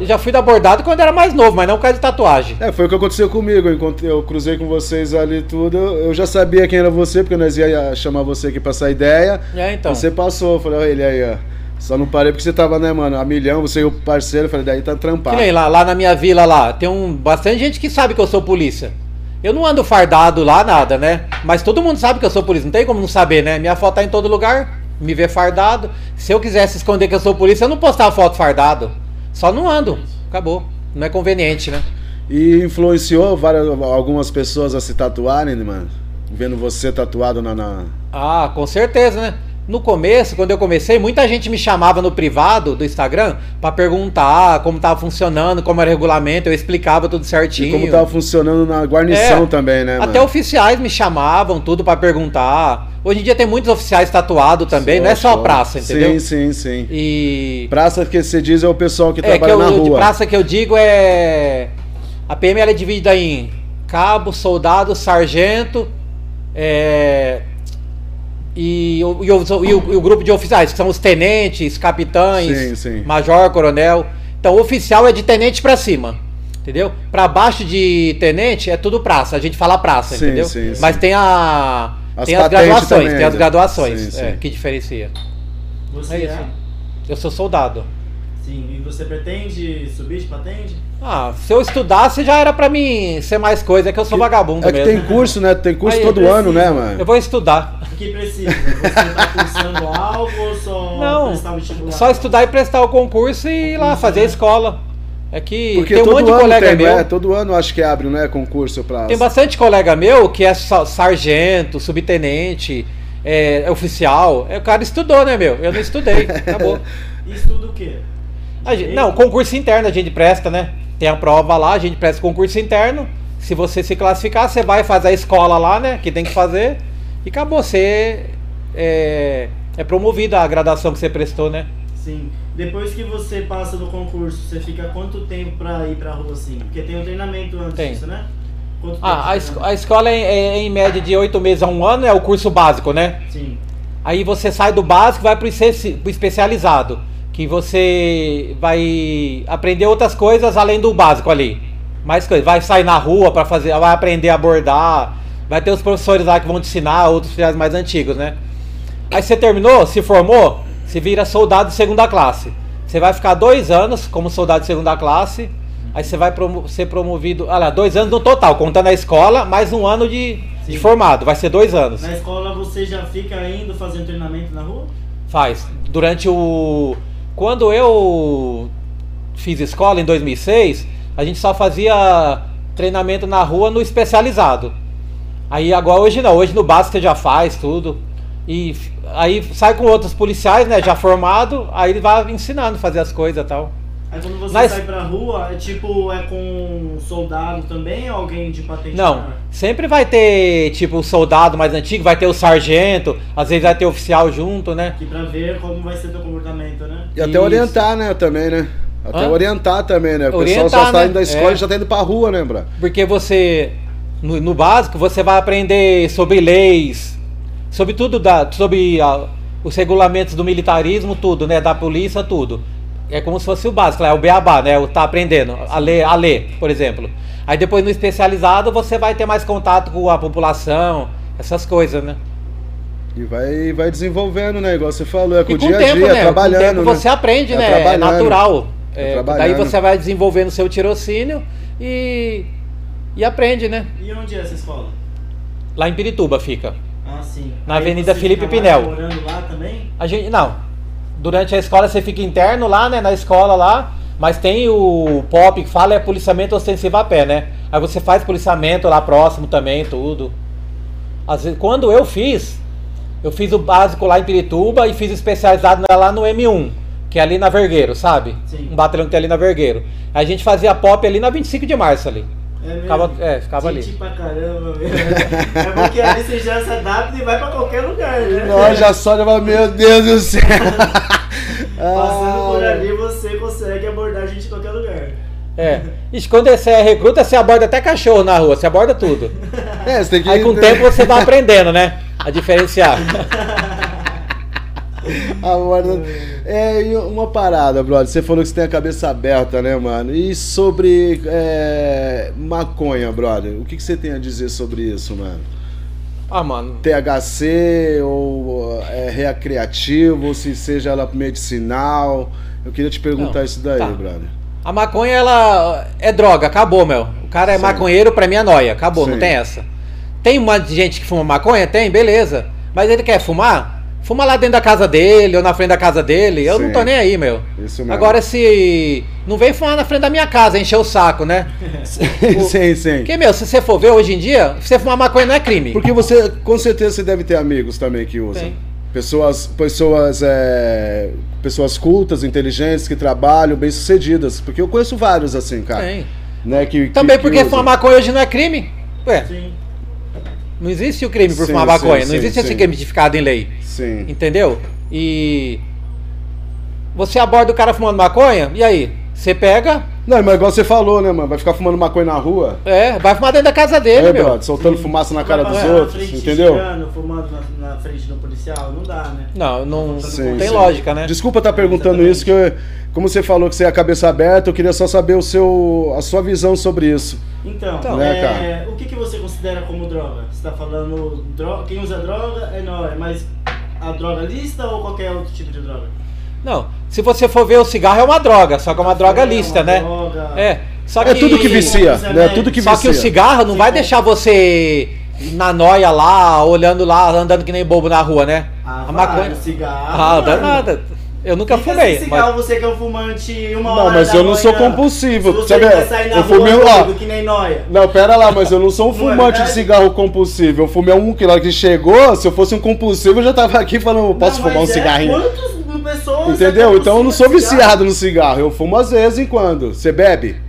eu já fui abordado quando era mais novo, mas não por causa de tatuagem. É, foi o que aconteceu comigo. Eu, eu cruzei com vocês ali e tudo. Eu já sabia quem era você, porque nós ia chamar você aqui pra essa ideia. É, então. Você passou, eu falei, olha ele aí, ó. Só não parei porque você tava, né, mano, a milhão, você e o parceiro, eu falei, daí tá Que trampado. nem lá, lá na minha vila lá, tem um, bastante gente que sabe que eu sou polícia. Eu não ando fardado lá, nada, né? Mas todo mundo sabe que eu sou polícia, não tem como não saber, né? Minha foto tá em todo lugar, me vê fardado. Se eu quisesse esconder que eu sou polícia, eu não postava foto fardado. Só não ando. Acabou. Não é conveniente, né? E influenciou várias, algumas pessoas a se tatuarem, né, mano? Vendo você tatuado na. na- Ah, com certeza, né? No começo, quando eu comecei, muita gente me chamava no privado do Instagram pra perguntar como tava funcionando, como era o regulamento, eu explicava tudo E certinho. como tava funcionando na guarnição É, também, né, Até mano? oficiais me chamavam, tudo pra perguntar. Hoje em dia tem muitos oficiais tatuados também, não é só a praça, entendeu? Sim, sim, sim. E Praça que você diz é o pessoal que é que trabalha eu, na rua. praça que eu digo é a PM é dividida em cabo, soldado, sargento, é, e, o, e, o, e o- e o grupo de oficiais, que são os tenentes, capitães, Sim, sim. major, coronel. Então, o oficial é de tenente pra cima. Entendeu? Pra baixo de tenente é tudo praça. A gente fala praça, Sim, entendeu? sim, sim. Mas tem a As tem as graduações, também, tem as graduações, Sim, é, que diferencia. Você É é, isso. Eu sou soldado. Sim, e você pretende subir de patente? Ah, se eu estudasse já era pra mim ser mais coisa, é que eu sou vagabundo É que mesmo. tem curso, né? Tem curso Aí, todo precisa. ano, né, mano? Eu vou estudar. O que precisa? Você tá cursando algo ou só Não, prestar vestibular? só estudar e prestar o concurso e ir lá fazer a escola. É que Porque tem um monte de colega tem, meu. né? Todo ano acho que abre, né? Concurso pra. Tem bastante colega meu que é sargento, subtenente, é, é oficial. É, o cara estudou, né, meu? Eu não estudei. Acabou. E Estuda o quê? Gente- não, concurso interno a gente presta, né? Tem a prova lá, a gente presta concurso interno. Se você se classificar, você vai fazer a escola lá, né? Que tem que fazer. E acabou. Você é, é promovido a graduação que você prestou, né? Sim. Depois que você passa do concurso, você fica quanto tempo pra ir pra rua assim? Porque tem um treinamento antes Tem. disso, né? Quanto tempo Ah, a, de es- treinamento? a escola é, é em média de oito meses a um ano, é o curso básico, né? Sim. Aí você sai do básico e vai pro pro especializado. Que você vai aprender outras coisas além do básico ali. Mais coisas. Vai sair na rua para fazer. Vai aprender a bordar. Vai ter os professores lá que vão te ensinar, outros oficiais mais antigos, né? Aí você terminou, se formou, você vira soldado de segunda classe. Você vai ficar dois anos como soldado de segunda classe. Aí você vai promo- ser promovido. Olha lá, dois anos no total, contando a escola, mais um ano de, de formado. Vai ser dois anos. Na escola você já fica indo fazendo treinamento na rua? Faz. Durante o. Quando eu fiz escola em 2006, a gente só fazia treinamento na rua no especializado. Aí agora hoje não, hoje no básico você já faz tudo. E aí sai com outros policiais, né, já formado, aí ele vai ensinando a fazer as coisas e tal. Aí quando você Mas- sai pra rua, é tipo, é com soldado também ou alguém de patente? Não, sempre vai ter tipo o soldado mais antigo, vai ter o sargento, às vezes vai ter oficial junto, né? Que pra ver como vai ser teu comportamento, né? E até Isso. orientar, né, também, né? Até Hã? orientar também, né? O pessoal Orientar, só está né? indo da escola É. e já tá indo pra rua, né? Porque você, no, no básico, você vai aprender sobre leis, sobre tudo, da, sobre ah, os regulamentos do militarismo, tudo, né? Da polícia, tudo. É como se fosse o básico, é o beabá, né? O tá aprendendo a ler, a ler, por exemplo. Aí depois no especializado você vai ter mais contato com a população, essas coisas, né? E vai, vai desenvolvendo, né? Igual você falou, é com E o com dia o a tempo, dia, né? trabalhando. com o tempo né? você aprende, É né? É natural. É É, trabalhando. daí você vai desenvolvendo seu tirocínio e, e aprende, né? E onde é essa escola? Lá em Pirituba fica. Ah, sim. Na Aí Avenida você Felipe Pinel. morando lá também? A gente, não. Durante a escola você fica interno lá, né? Na escola lá. Mas tem o POP que fala é policiamento ostensivo a pé, né? Aí você faz policiamento lá próximo também, tudo. Às vezes, quando eu fiz, eu fiz o básico lá em Pirituba e fiz especializado lá no M1, que é ali na Vergueiro, sabe? Sim. Um batalhão que tem ali na Vergueiro. A gente fazia POP ali na 25 de março ali. É mesmo? Ficava- é, ficava Gente ali. pra caramba, mesmo. É porque ali você já se adapta e vai pra qualquer lugar, né? Nós já só já fala, meu Deus do céu. Passando por ali, você consegue abordar a gente em qualquer lugar. É. Quando você é recruta, você aborda até cachorro na rua, você aborda tudo. É, você tem que. Aí com o tempo você vai aprendendo, né? A diferenciar. Agora, é, uma parada, brother. Você falou que você tem a cabeça aberta, né, mano? E sobre é, maconha, brother? O que, que você tem a dizer sobre isso, mano? Ah, mano. THC ou é recreativo, ou se seja ela medicinal? Eu queria te perguntar Não, isso daí, tá. brother. A maconha, ela é droga, acabou, meu. O cara é Sim. maconheiro, pra mim é noia, acabou, Sim. não tem essa. Tem uma gente que fuma maconha? Tem, beleza. Mas ele quer fumar? Fuma lá dentro da casa dele ou na frente da casa dele. Eu Sim. não tô nem aí, meu. Isso mesmo. Agora, se. Não vem fumar na frente da minha casa, encher o saco, né? sim, sim. Porque, meu, se você for ver hoje em dia, você fumar maconha não é crime. Porque você, com certeza, você deve ter amigos também que usam. Tem. Pessoas, pessoas, é, pessoas cultas, inteligentes, que trabalham, bem-sucedidas. Porque eu conheço vários assim, cara. Tem. Né, que, que- Também que porque usam. fumar maconha hoje não é crime. Ué, Sim. Não existe o crime por Sim, fumar maconha. sim, não existe esse sim. crime tipificado em lei. Sim. Entendeu? E. Você aborda o cara fumando maconha, e aí? Você pega, Não, mas igual você falou, né, mano? Vai ficar fumando maconha na rua. é, vai fumar dentro da casa dele, É, meu. brother, soltando fumaça na cara dos outros, frente, entendeu? xingando, fumando na, na frente do policial, não dá, né? Não, não, Sim, não tem sim. lógica, né? Desculpa estar perguntando isso, que eu- como você falou que você é a cabeça aberta, eu queria só saber o seu, a sua visão sobre isso. Então, Então, né, é, o que, que você considera como droga? Você tá falando, dro quem usa droga é nóis, mas a droga lista ou qualquer outro tipo de droga? Não, se você for ver o cigarro é uma droga, só que é uma droga É lista, uma né? droga. É, só É que tudo que vicia, né? Tudo que Só vicia. que o cigarro não vai deixar você na noia lá, olhando lá, andando que nem bobo na rua, né? Ah, a vai, maconha. o cigarro. Ah, mano. danada. Eu nunca Fica fumei. sem cigarro, mas- você que é um fumante uma Não, hora mas da eu não sou manhã. compulsivo, Se você sabe? sair na Eu rua, fumei, ó. doido, que nem noia. Não, pera lá, mas eu não sou um é fumante de cigarro compulsivo. Eu fumei um que lá que chegou, se eu fosse um compulsivo, eu já tava aqui falando, posso Não, fumar um é cigarrinho? Quantas pessoas Entendeu? é Então eu não sou viciado no cigarro. Eu fumo às vezes em quando. Você bebe?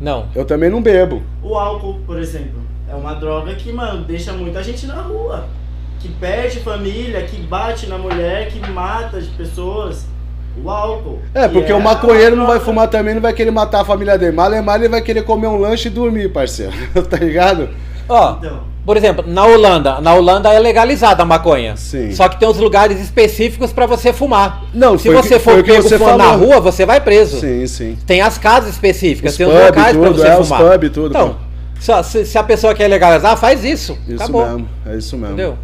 Não. Eu também não bebo. O álcool, por exemplo, é uma droga que, mano, deixa muita gente na rua. Que perde família, que bate na mulher, que mata as pessoas. O álcool. É, que porque o uma maconheiro não vai fumar também, não vai querer matar a família dele. Malemar ele vai querer comer um lanche e dormir, parceiro. tá ligado? Ó, Então, por exemplo, na Holanda, na Holanda é legalizada a maconha. Sim. Só que tem uns lugares específicos pra você fumar. Não, Se você que- for pego você fumando na falou. rua, você vai preso. Sim, sim. Tem as casas específicas, Os tem os pub, locais pra tudo, você é, os fumar. pub, tudo, Então, se, a- se- a pessoa quer legalizar, faz isso. Isso Acabou. mesmo, é isso mesmo. Entendeu?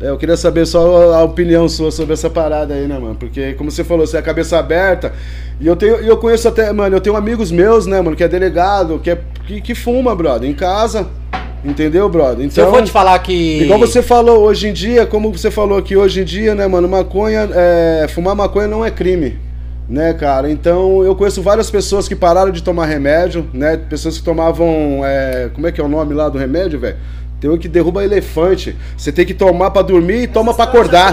É, eu queria saber só a opinião sua sobre essa parada aí, né, mano? Porque, como você falou, você é a cabeça aberta. E eu tenho, eu conheço até, mano, eu tenho amigos meus, né, mano, que é delegado, que, é, que, que fuma, brother, em casa. Entendeu, brother? Se eu Então, for te falar que. igual você falou hoje em dia, como você falou aqui hoje em dia, né, mano, maconha, é, fumar maconha não é crime. Né, cara? Então eu conheço várias pessoas que pararam de tomar remédio, né? Pessoas que tomavam. é, como é que é o nome lá do remédio, velho? Tem um que derruba elefante. Você tem que tomar pra dormir e toma pra Essas acordar.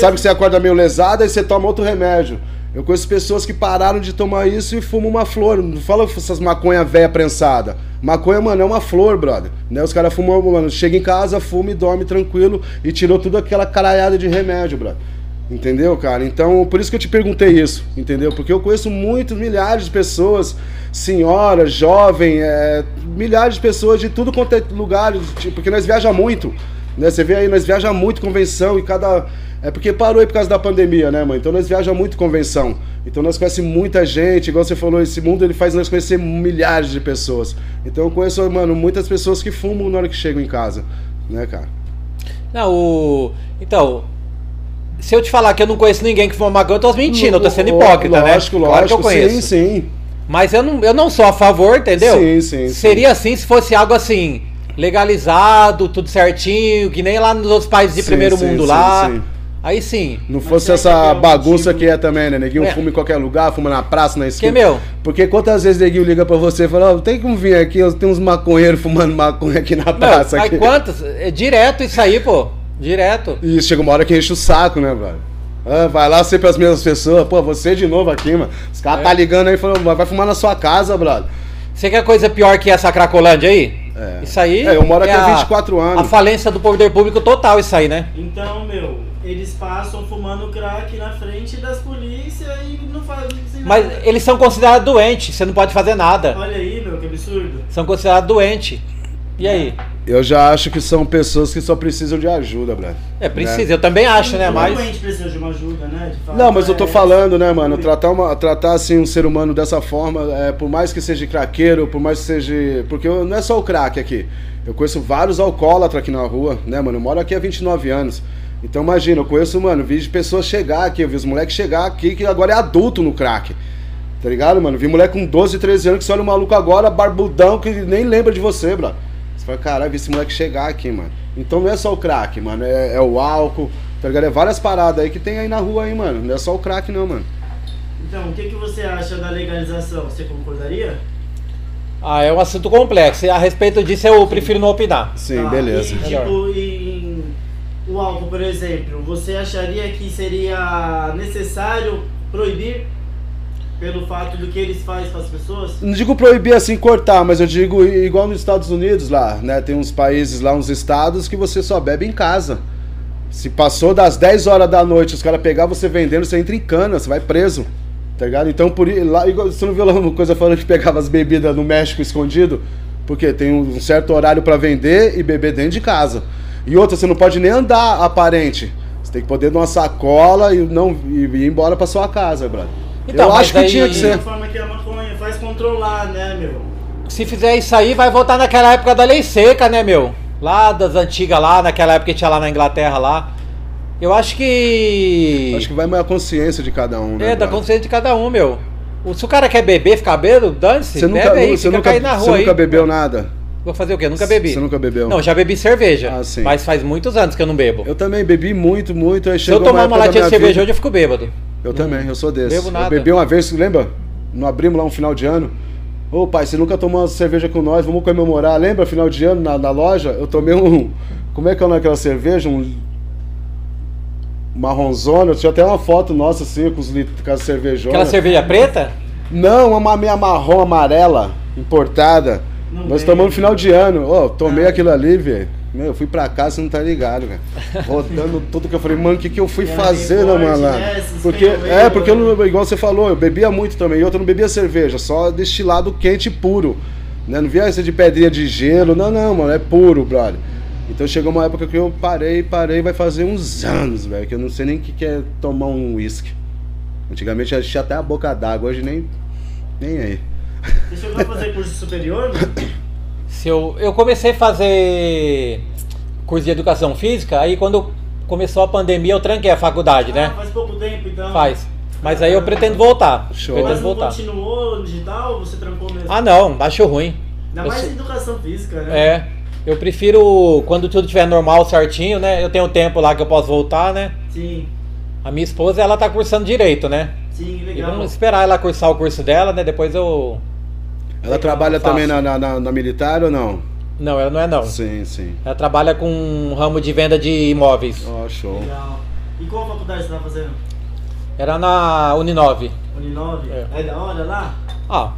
Sabe que você acorda meio lesada e você toma outro remédio. Eu conheço pessoas que pararam de tomar isso e fumam uma flor. Não fala essas maconha velha prensada. Maconha, mano, é uma flor, brother. Né? Os caras fumam, mano, chega em casa, fuma e dorme tranquilo e tirou tudo aquela caralhada de remédio, brother. Entendeu, cara? Então, por isso que eu te perguntei isso, entendeu? Porque eu conheço muitos, milhares de pessoas, senhoras, jovem, é, milhares de pessoas de tudo quanto é lugar, tipo, porque nós viaja muito, né? Você vê aí, nós viaja muito convenção e cada... É porque parou aí por causa da pandemia, né, mãe? Então nós viaja muito convenção. Então nós conhecemos muita gente, igual você falou, esse mundo ele faz nós conhecer milhares de pessoas. Então eu conheço, mano, muitas pessoas que fumam na hora que chegam em casa, né, cara? Não, o. Então. Se eu te falar que eu não conheço ninguém que fuma maconha, eu tô mentindo, eu tô sendo hipócrita, né? Lógico, Claro lógico, que eu conheço. sim, sim. Mas eu não, eu não sou a favor, entendeu? Sim, sim, sim. Seria assim se fosse algo assim, legalizado, tudo certinho, que nem lá nos outros países de Sim, primeiro sim, mundo sim, lá. sim. Aí sim. Não fosse que essa bagunça motivo? que é também, né? Neguinho É. fuma em qualquer lugar, fuma na praça, na esquina. meu? Porque quantas vezes neguinho liga pra você e fala, ó, tem como vir aqui, tem uns maconheiros fumando maconha aqui na praça. mas aqui. quantas? É direto isso aí, pô. Direto. E chega uma hora que enche o saco, né, brother? Ah, vai lá sempre as mesmas pessoas. Pô, você de novo aqui, mano. Os caras É. tá ligando aí falando, vai fumar na sua casa, brother. Você quer coisa pior que essa Cracolândia aí? É. Isso aí. É, eu moro aqui há a- 24 anos. A falência do poder público total, isso aí, né? Então, meu, eles passam fumando crack na frente das polícias e não fazem Mas nada. eles são considerados doentes, você não pode fazer nada. Olha aí, meu, que absurdo. São considerados doentes. E aí? Eu já acho que são pessoas que só precisam de ajuda, brother. É, precisa, eu também acho, né? O Mas. doente precisa de uma ajuda, né? Não, mas eu tô é- falando, né, mano? Tratar, uma, tratar assim um ser humano dessa forma, é, por mais que seja craqueiro, por mais que seja. Porque eu- não é só o crack aqui. Eu conheço vários alcoólatras aqui na rua, né, mano? Eu moro aqui há 29 anos. Então imagina, eu conheço, mano, vi de pessoas chegar aqui, eu vi os moleques chegar aqui que agora é adulto no crack. Tá ligado, mano? Vi moleque com 12, 13 anos que você olha o maluco agora, barbudão, que nem lembra de você, bro. Você fala, caralho, vi esse moleque chegar aqui, mano. Então não é só o crack, mano. É, é o álcool, tá ligado? É várias paradas aí que tem aí na rua aí, mano. Não é só o crack, não, mano. Então, o que, que você acha da legalização? Você concordaria? Ah, é um assunto complexo. E a respeito disso eu prefiro não opinar. Sim, Tá, beleza. E, tipo, em, o álcool, por exemplo, você acharia que seria necessário proibir pelo fato do que eles fazem com as pessoas? Não digo proibir assim, cortar, mas eu digo igual nos Estados Unidos lá, né? Tem uns países lá, uns estados que você só bebe em casa. Se passou das 10 horas da noite, os caras pegar você vendendo, você entra em cana, você vai preso. Tá ligado? Então, por lá, igual- você não viu lá uma coisa falando que pegava as bebidas no México escondido? Porque tem um certo horário pra vender e beber dentro de casa. E outra, você não pode nem andar aparente. Você tem que poder dar uma sacola e não e ir embora pra sua casa, brother. Então, eu acho que aí- tinha que ser. forma que a maconha faz controlar, né, meu? Se fizer isso aí, vai voltar naquela época da lei seca, né, meu? Lá das antigas lá, naquela época que tinha lá na Inglaterra lá. Eu acho que. Acho que vai mais a consciência de cada um, né? É, da consciência de cada um, meu. Se o cara quer beber, ficar bêbado, dane-se. Você nunca, Bebe aí, você fica nunca, cair na você rua nunca aí. bebeu nada? Vou fazer o quê? Nunca bebi. Você nunca bebeu? Não, já bebi cerveja. Ah, sim. Mas faz muitos anos que eu não bebo. Eu também bebi muito, muito. Aí Se eu tomar uma da latinha de cerveja vida- hoje, eu fico bêbado. Eu também, eu sou desse. bebo nada. Eu bebi uma vez, lembra? Não abrimos lá um final de ano. Ô pai, você nunca tomou uma cerveja com nós, vamos comemorar. Lembra, final de ano, na, na loja? Eu tomei um. Como é que é daquela cerveja? Um. Marronzona. Tinha até uma foto nossa assim, com, os lit- com as cervejonas. Aquela cerveja preta? Não, uma meia marrom amarela, importada. Não Nós tomamos no final de ano. Ô, tomei aquilo ali, velho. Meu, eu fui pra casa, você não tá ligado, velho. Rodando tudo que eu falei, mano, o que, que eu fui É, fazer, né, forte, malandro? né, Porque, é, porque eu igual você falou, eu bebia muito também. E outra, eu não bebia cerveja, só destilado quente e puro. Né? Não via essa de pedrinha de gelo, não, não, mano, é puro, brother. Então chegou uma época que eu parei, parei, vai fazer uns anos, velho, que eu não sei nem o que, que é tomar um uísque. Antigamente eu tinha até a boca d'água, hoje nem, nem aí. Você chegou a fazer curso superior? Se eu, eu comecei a fazer curso de educação física, aí quando começou a pandemia eu tranquei a faculdade, Ah, né? faz pouco tempo, então. Faz. Mas aí eu pretendo voltar. Show. Pretendo Mas não voltar. continuou no digital? Você trancou mesmo? Ah não, acho ruim. Ainda eu mais sou- em educação física, né? É. Eu prefiro quando tudo estiver normal, certinho, né? Eu tenho tempo lá que eu posso voltar, né? Sim, A minha esposa, ela tá cursando direito, né? sim, E legal. vamos esperar ela cursar o curso dela, né? Depois eu. Ela trabalha Faço. também na, na, na- na militar ou não? Não, ela não é não. Sim, sim. Ela trabalha com um ramo de venda de imóveis. Ó, show. Legal. E qual faculdade você tá fazendo? Era na Uninove. Uninove? É. É, da hora lá? Ah,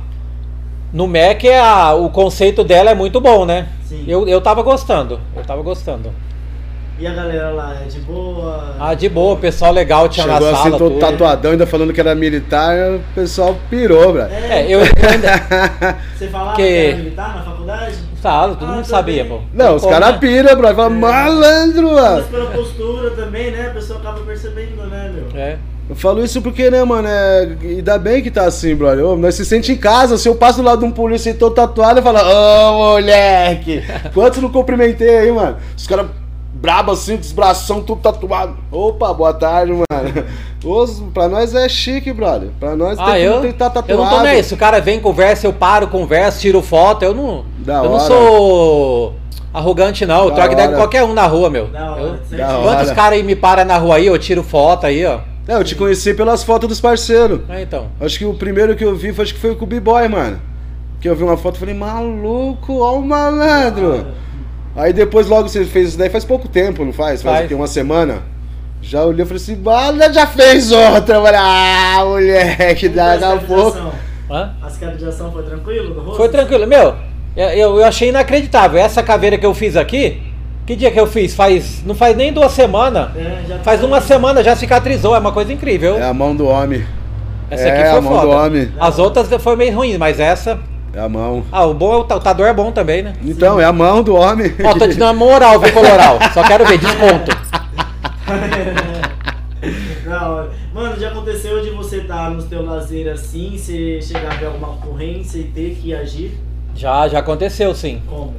no MEC é a- o conceito dela é muito bom, né? Sim. Eu, eu tava gostando, eu tava gostando. E a galera lá é de boa? Ah, de boa, pessoal legal, tinha Chegou na assim, sala, todo tudo. tatuadão, ainda falando que era militar, o pessoal pirou, velho. É, eu, eu ainda... Você falava Que- que era militar na faculdade? Falo, todo Ah, mundo sabia, pô. Não, os caras né? piram, bro. Fala, malandro, Mas mano. pela postura também, né? A pessoa acaba percebendo, né, meu? É. Eu falo isso porque, né, mano, é... ainda bem que tá assim, brother. Ô, nós se sente em casa. Se eu passo do lado de um polícia e tô tatuado, eu falo, ô, moleque. Quantos não cumprimentei aí, mano? Os caras brabo assim, com os bração tudo tatuado. Opa, boa tarde, mano. Os, pra nós é chique, brother. Pra nós Ah, tem eu, que que tá tatuado. eu não tô nem. Se o cara vem, conversa, eu paro, converso, tiro foto. Eu não, Da eu não hora. sou arrogante, não. Eu Da troco ideia com qualquer um na rua, meu. Da hora, Eu- certo? Da hora. Quantos caras aí me param na rua aí, eu tiro foto aí, ó. É, eu te conheci pelas fotos dos parceiros. É, então. Acho que o primeiro que eu vi foi, acho que foi com o B-Boy, mano. Que eu vi uma foto e falei, maluco, ó o malandro. Aí depois logo você fez isso daí faz pouco tempo, não faz? Faz, Faz. o quê? Uma semana? Já olhei e falei assim, bala, já fez outra. Eu falei, ah, moleque, daqui a as pouco. Hã? As caracterização foi tranquilo do rosto? Foi tranquilo. Meu, eu, eu achei inacreditável. Essa caveira que eu fiz aqui, que dia que eu fiz? Faz. Não faz nem duas semanas. É, Faz tá- uma semana já cicatrizou, é uma coisa incrível. É a mão do homem. Essa é, aqui foi a mão foda. do homem. As outras foi meio ruim, mas essa. É a mão. Ah, o bom é o ta- o tatuador é bom também, né? Então, é a mão do homem. Ó, tô te dando moral, viu, Coloral? Só quero ver, desconto. Da hora. Mano, já aconteceu de você estar no teu lazer assim, você chegar a ver alguma ocorrência e ter que agir? Já, já aconteceu, sim. Como?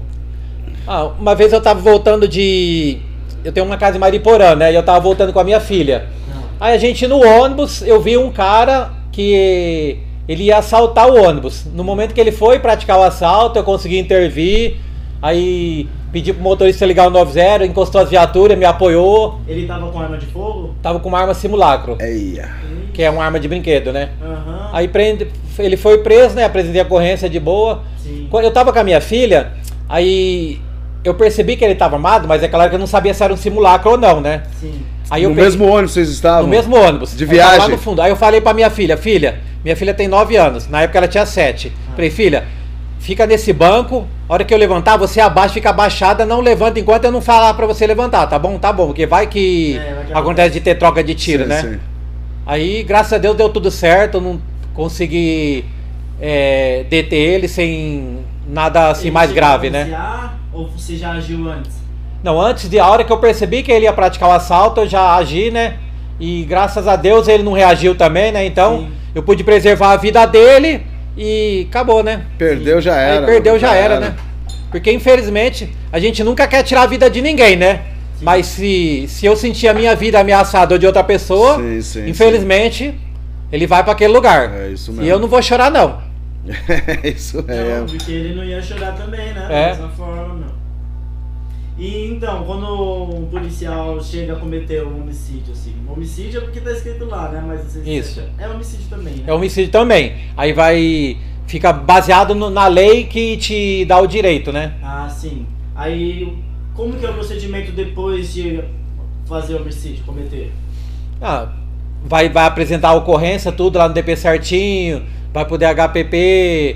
Ah, uma vez eu tava voltando de. Eu tenho uma casa em Mariporã, né? E eu tava voltando com a minha filha. Não. Aí a gente no ônibus, eu vi um cara que ele ia assaltar o ônibus. No momento que ele foi praticar o assalto, eu consegui intervir. Aí pedi pro motorista ligar o 90, encostou as viaturas, me apoiou. Ele tava com arma de fogo? Tava com uma arma simulacro, Eia. que é uma arma de brinquedo, né? Aham. Aí prende, ele foi preso, né? Apresentei a ocorrência de boa. Sim. Quando eu tava com a minha filha, aí eu percebi que ele tava armado, mas é claro que eu não sabia se era um simulacro ou não, né? Sim. Aí eu no peguei- mesmo ônibus vocês estavam? no mesmo ônibus. De viagem? Lá no fundo. Aí eu falei pra minha filha, filha, minha filha tem 9 anos, na época ela tinha 7. Ah. Falei, filha, fica nesse banco, a hora que eu levantar, você abaixa, fica abaixada, não levanta enquanto eu não falar pra você levantar, tá bom? Tá bom, porque vai que É, vai que acontece de ter troca de tiro, Sim, né? sim. Aí, graças a Deus, deu tudo certo, não consegui é, deter ele sem nada assim Ele mais grave, né? Ou você já agiu antes? Não, antes de a hora que eu percebi que ele ia praticar o assalto, eu já agi, né? E graças a Deus ele não reagiu também, né? Então Sim. Eu pude preservar a vida dele e acabou, né? Perdeu já era. Aí perdeu mano, já era, né? Porque infelizmente a gente nunca quer tirar a vida de ninguém, né? Mas se, se eu sentir a minha vida ameaçada ou de outra pessoa, Sim, sim, infelizmente ele vai pra aquele lugar. É isso E mesmo. eu não vou chorar não. isso é. Não, porque ele não ia chorar também, né? É. mesma forma, não. E então, quando um policial chega a cometer um homicídio, assim, homicídio é porque tá escrito lá, né? Mas se Isso. é homicídio também, né? É homicídio também. Aí vai fica baseado no- na lei que te dá o direito, né? Ah, sim. Aí, como que é o procedimento depois de fazer o homicídio, cometer? Ah, vai, vai apresentar a ocorrência, tudo lá no DP certinho, vai pro DHPP,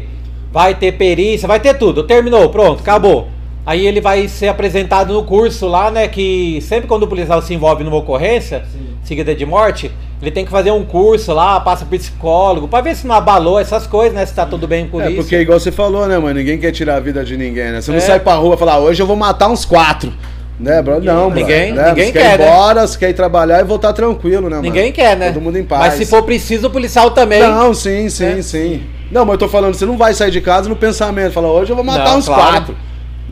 vai ter perícia, vai ter tudo. Terminou, pronto, acabou. Aí ele vai ser apresentado no curso lá, né? Que sempre quando o policial se envolve numa ocorrência, Sim. seguida de morte, ele tem que fazer um curso lá, passa por psicólogo, pra ver se não abalou essas coisas, né? Se tá tudo bem com É, isso. porque igual você falou, né, mano? Ninguém quer tirar a vida de ninguém, né? Você não É. sai pra rua e fala, ah, hoje eu vou matar uns quatro. Né, bro? Não, bro. Ninguém- né? ninguém você quer, ir né? embora, você quer ir trabalhar e voltar tranquilo, né, mano? Ninguém quer, né? Todo mundo em paz. Mas se for preciso, o policial também. Não, sim, sim, É. sim. Não, mas eu tô falando, você não vai sair de casa no pensamento. Fala, hoje eu vou matar Não, uns claro. quatro.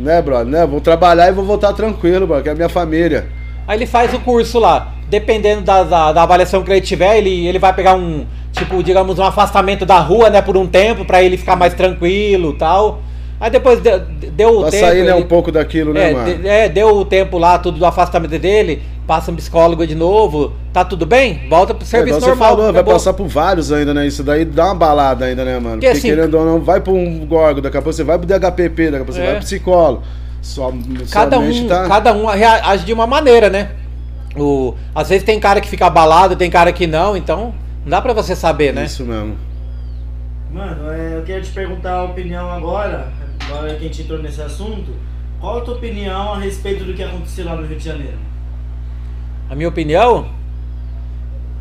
Né, brother? Né? Vou trabalhar e vou voltar tranquilo, bro, que é a minha família. Aí ele faz o curso lá. Dependendo da, da, da avaliação que ele tiver, ele, ele vai pegar um, tipo, digamos, um afastamento da rua, né, por um tempo, pra ele ficar mais tranquilo tal. Aí depois deu, deu o Pra tempo. sair, né, ele- um pouco daquilo, né, é, mano? de- é, deu o tempo lá, tudo do afastamento dele, passa um psicólogo de novo, tá tudo bem? Volta pro É, serviço igual normal. Você falou, vai passar por vários ainda, né? Isso daí dá uma balada ainda, né, mano? Porque, Porque assim, querendo ou não, vai pra um gorgo, daqui a pouco você vai pro DHPP, daqui a pouco você É. vai pro psicólogo. Sua, cada um, tá... cada um age de uma maneira, né? O, às vezes tem cara que fica abalado, tem cara que não, então não dá pra você saber, né? Isso mesmo. Mano, é, eu queria te perguntar a opinião agora, agora que a gente entrou nesse assunto. Qual a tua opinião a respeito do que aconteceu lá no Rio de Janeiro? A minha opinião,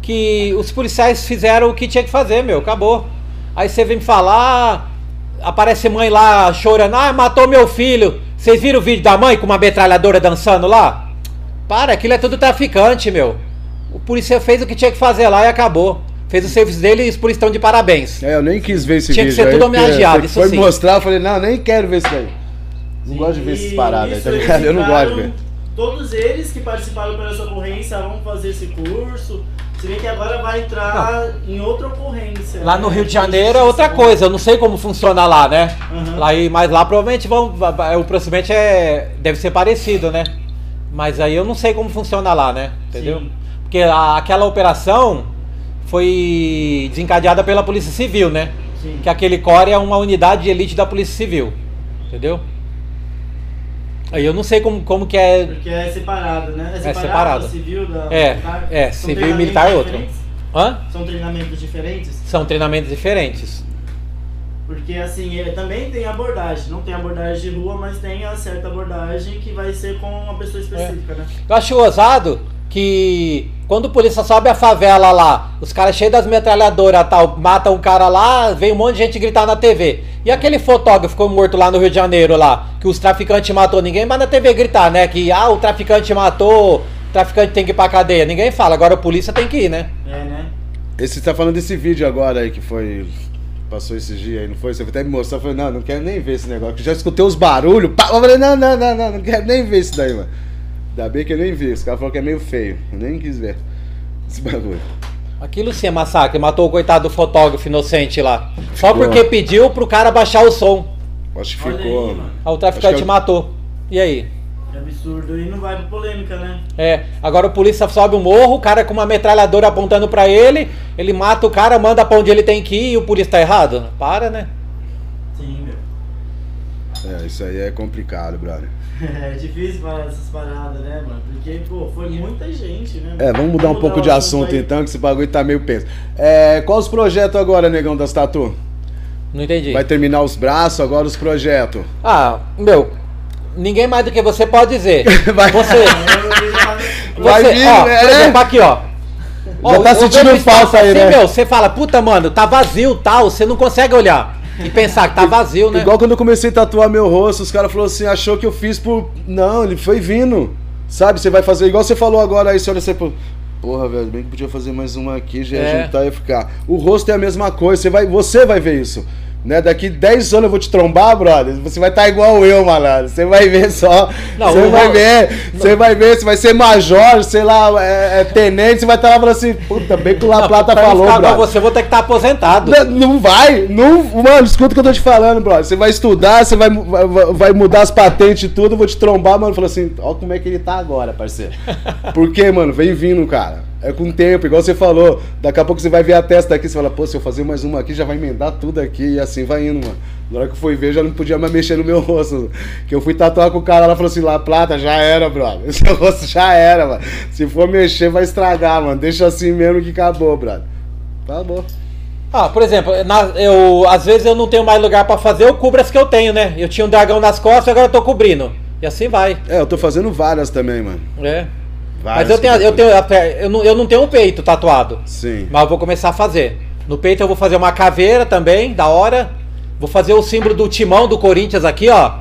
que os policiais fizeram o que tinha que fazer, meu, acabou. Aí você vem me falar, aparece mãe lá chorando, ah, matou meu filho. Vocês viram o vídeo da mãe com uma metralhadora dançando lá? Para, aquilo é tudo traficante, meu. O policial fez o que tinha que fazer lá e acabou. Fez o serviço dele e os policiais estão de parabéns. É, eu nem quis ver esse Tinha que vídeo ser aí, tudo porque homenageado, isso foi sim. mostrar, eu falei, não, nem quero ver isso daí. Não gosto de ver essas paradas aí, tá ligado? Eu não gosto de ver. Todos eles que participaram pela ocorrência vão fazer esse curso. Se bem que agora vai entrar em outra ocorrência. Lá né? no Rio de Janeiro é outra coisa, eu não sei como funciona lá, né? Uhum. Lá, mas lá provavelmente vão, o procedimento é, deve ser parecido, né? Mas aí eu não sei como funciona lá, né? Entendeu? Sim. Porque a- aquela operação foi desencadeada pela Polícia Civil, né? Sim. Que aquele core é uma unidade de elite da Polícia Civil, entendeu? Aí eu não sei como, como que é. Porque é separado, né? É separado, separado. o civil da É, militar? é, civil e militar é outro. Hã? São treinamentos diferentes? São treinamentos diferentes. Porque assim, é, também tem abordagem. Não tem abordagem de rua, mas tem a certa abordagem que vai ser com uma pessoa específica, né? Eu acho ousado que quando o polícia sobe a favela lá, os caras cheios das metralhadoras tal, matam um cara lá, vem um monte de gente gritar na TV. E aquele fotógrafo ficou morto lá no Rio de Janeiro lá, que os traficantes matou, ninguém vai na TV gritar, né? Que ah, o traficante matou, o traficante tem que ir pra cadeia. Ninguém fala, agora a polícia tem que ir, né? É, né? Esse você tá falando desse vídeo agora aí que foi. Passou esses dias aí, não foi? Você até me mostrou, eu falei, não, não quero nem ver esse negócio. que Já escutei os barulhos, pá, eu falei, não, não, não, não, não quero nem ver isso daí, mano. Ainda bem que eu nem vi. Os caras falaram que é meio feio. Eu nem quis ver esse bagulho. Aquilo sim é massacre, matou o coitado do fotógrafo inocente lá. Só Ficou. porque pediu pro cara baixar o som. Acho que ficou. aí, mano. Aí o traficante eu- matou. E aí? Que absurdo. E não vai pra polêmica, né? É, agora o polícia sobe o morro, o cara com uma metralhadora apontando pra ele, ele mata o cara, manda pra onde ele tem que ir e o polícia tá errado? Para, né? Sim, meu. É, isso aí é complicado, brother. É difícil falar essas paradas, né, mano? Porque, pô, foi muita gente, né? É, vamos mudar um pouco o de assunto aí. então, que esse bagulho tá meio penso. É, qual os projetos agora, negão das tatu? Não entendi. Vai terminar os braços, agora os projetos. Ah, meu, ninguém mais do que você pode dizer. Vai- Você, Vai você, vir, ó, né? por exemplo, aqui, ó. Já tá o- o sentindo falta aí, assim, né? meu, você fala, puta, mano, tá vazio tal, você não consegue olhar e pensar que tá vazio, né? Igual quando eu comecei a tatuar meu rosto, os caras falaram assim, achou que eu fiz por. Não, ele foi vindo. Sabe, você vai fazer igual você falou agora aí, você olha você. Porra, velho, bem que podia fazer mais uma aqui, já ia É. juntar e ficar. O rosto é a mesma coisa, você vai, você vai ver isso. Né? Daqui 10 anos eu vou te trombar, brother. Você vai estar igual eu, malandro. Você vai ver só. Não, Você vai ver. Você vai ver, você vai ser major, sei lá, é, é tenente, você vai estar lá falando assim, puta, bem que o La Não, Plata eu falou, brother. você, vou ter que estar aposentado. Não, não vai, não, mano, escuta o que eu tô te falando, brother. Você vai estudar, você vai, vai, vai mudar as patentes e tudo, eu vou te trombar, mano. Falou assim, ó como é que ele tá agora, parceiro. Por quê, mano? Vem vindo, cara. É com o tempo, igual você falou. Daqui a pouco você vai ver a testa aqui, você fala, pô, se eu fazer mais uma aqui, já vai emendar tudo aqui, e assim vai indo, mano. Na hora que eu fui ver, já não podia mais mexer no meu rosto. Que eu fui tatuar com o cara, ela falou assim, La Plata, já era, brother. Seu rosto já era, mano. Se for mexer, vai estragar, mano. Deixa assim mesmo que acabou, brother. Acabou. Ah, por exemplo, na- eu, às vezes eu não tenho mais lugar pra fazer, eu cubro as que eu tenho, né? Eu tinha um dragão nas costas, agora eu tô cobrindo. E assim vai. É, eu tô fazendo várias também, mano. É. Mas eu tenho, eu tenho, eu não, eu não tenho um peito tatuado. Sim. Mas eu vou começar a fazer. No peito eu vou fazer uma caveira também, da hora. Vou fazer o símbolo do timão do Corinthians aqui, ó.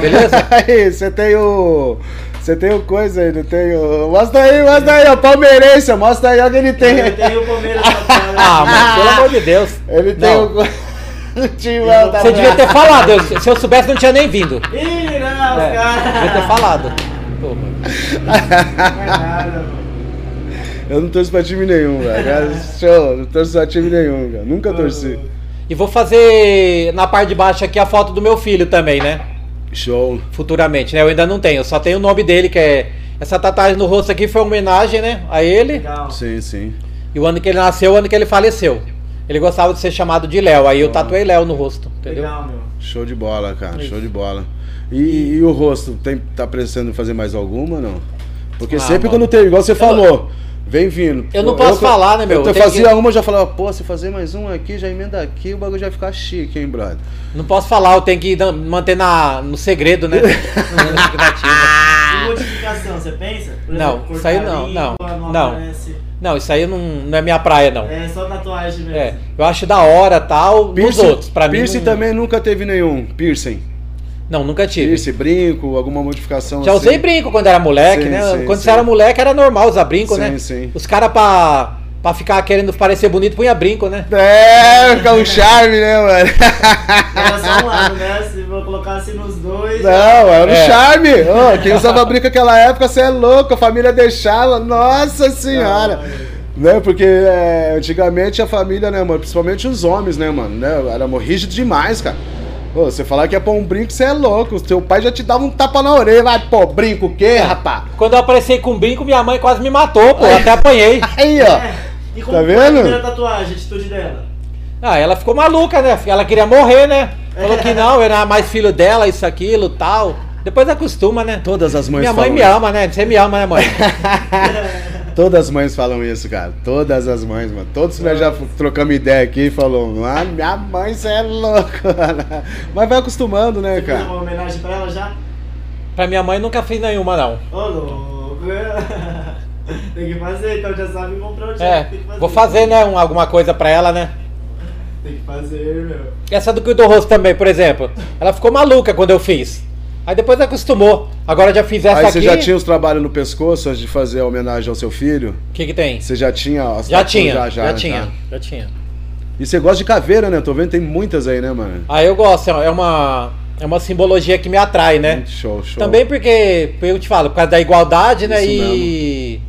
Beleza? Aí, você tem o. Você tem o coisa aí, não tem o. Mostra aí, mostra aí, ó. Palmeirense, mostra aí, olha que ele tem. Eu tenho o Palmeiras tatuado. Ah, mas pelo amor de Deus. Ele tem Não. o. timão, tá Você devia ter falado. eu- se eu soubesse, não tinha nem vindo. Ih, não, É, os caras. devia ter falado. Pô, mano. Não é nada, mano. Eu não torço pra time nenhum, velho. Show, não torço pra time nenhum, cara. Nunca torci. E vou fazer na parte de baixo aqui a foto do meu filho também, né? Show. Futuramente, né? Eu ainda não tenho, eu só tenho o nome dele, que é. Essa tatuagem no rosto aqui foi uma homenagem, né? A ele. Legal. Sim, sim. E o ano que ele nasceu, o ano que ele faleceu. Ele gostava de ser chamado de Léo, aí eu tatuei Léo no rosto, entendeu? Legal, meu. Show de bola, cara. Isso. Show de bola. E, e o rosto, tem, tá pensando em fazer mais alguma ou não? Porque Ah, sempre mano. quando tem, igual você falou, vem vindo. Eu não posso falar, né, meu? Eu, Eu fazia que- uma, eu já falava, pô, se fazer mais um aqui, já emenda aqui, o bagulho já vai ficar chique, hein, brother? Não posso falar, eu tenho que manter na, no segredo, né? Modificação, você pensa? Por Não, isso aí não, língua, não, não. aparece. Não, isso aí não, não é minha praia, não. É só tatuagem mesmo. É, eu acho da hora tal, nos outros. Pra mim. piercing não- também nunca teve nenhum. Piercing. Não, nunca tive. Piercing, brinco, alguma modificação Já assim. usei brinco quando era moleque, Sim, né? sim, quando sim. você era moleque era normal usar brinco, Sim, né? sim. Os caras pra, pra ficar querendo parecer bonito punha brinco, né? É, fica um charme, né, mano? Era só um lado, né? Se eu colocasse nos dois. Não, era um É. charme. Ô, quem usava brinco naquela época, você é louco, a família deixava. Nossa senhora. Né, porque é, antigamente a família, né, mano, principalmente os homens, né, mano, né, era rígido demais, cara. Ô, você falar que é pôr um brinco, você é louco. Seu pai já te dava um tapa na orelha. Vai, pô, brinco o quê, rapá? Quando eu apareci com brinco, minha mãe quase me matou, pô. Até apanhei. Aí, ó. É. E como Tá foi a vendo? primeira tatuagem, a atitude dela? Ah, ela ficou maluca, né? Ela queria morrer, né? Falou que não, eu era mais filho dela, isso, aquilo, tal. Depois acostuma, né? Todas as mães Minha mãe falam me isso. ama, né? Você me ama, né, mãe? Todas as mães falam isso, cara. Todas as mães, mano. Todos nós já trocamos ideia aqui e falou, ah, minha mãe, você é louco. Mas vai acostumando, né, Você fez cara? uma homenagem pra ela já? pra minha mãe nunca fiz nenhuma, não. Ô, louco. Tem que fazer, então já sabe comprar o É, tem que fazer. vou fazer, né, um- alguma coisa pra ela, né? Tem que fazer, meu. Essa do do rosto também, por exemplo. Ela ficou maluca quando eu fiz. Aí depois acostumou. Agora já fiz essa Aí aqui. você já tinha os trabalhos no pescoço antes de fazer a homenagem ao seu filho? O que que tem? Você já tinha as Já tinha, já, já, né, tinha, tá? já tinha. E você gosta de caveira, né? Tô vendo tem muitas aí, né, mano? Aí eu gosto, é uma, é uma simbologia que me atrai, né? Show, show. Também porque, eu te falo, por causa da igualdade, né? Isso e.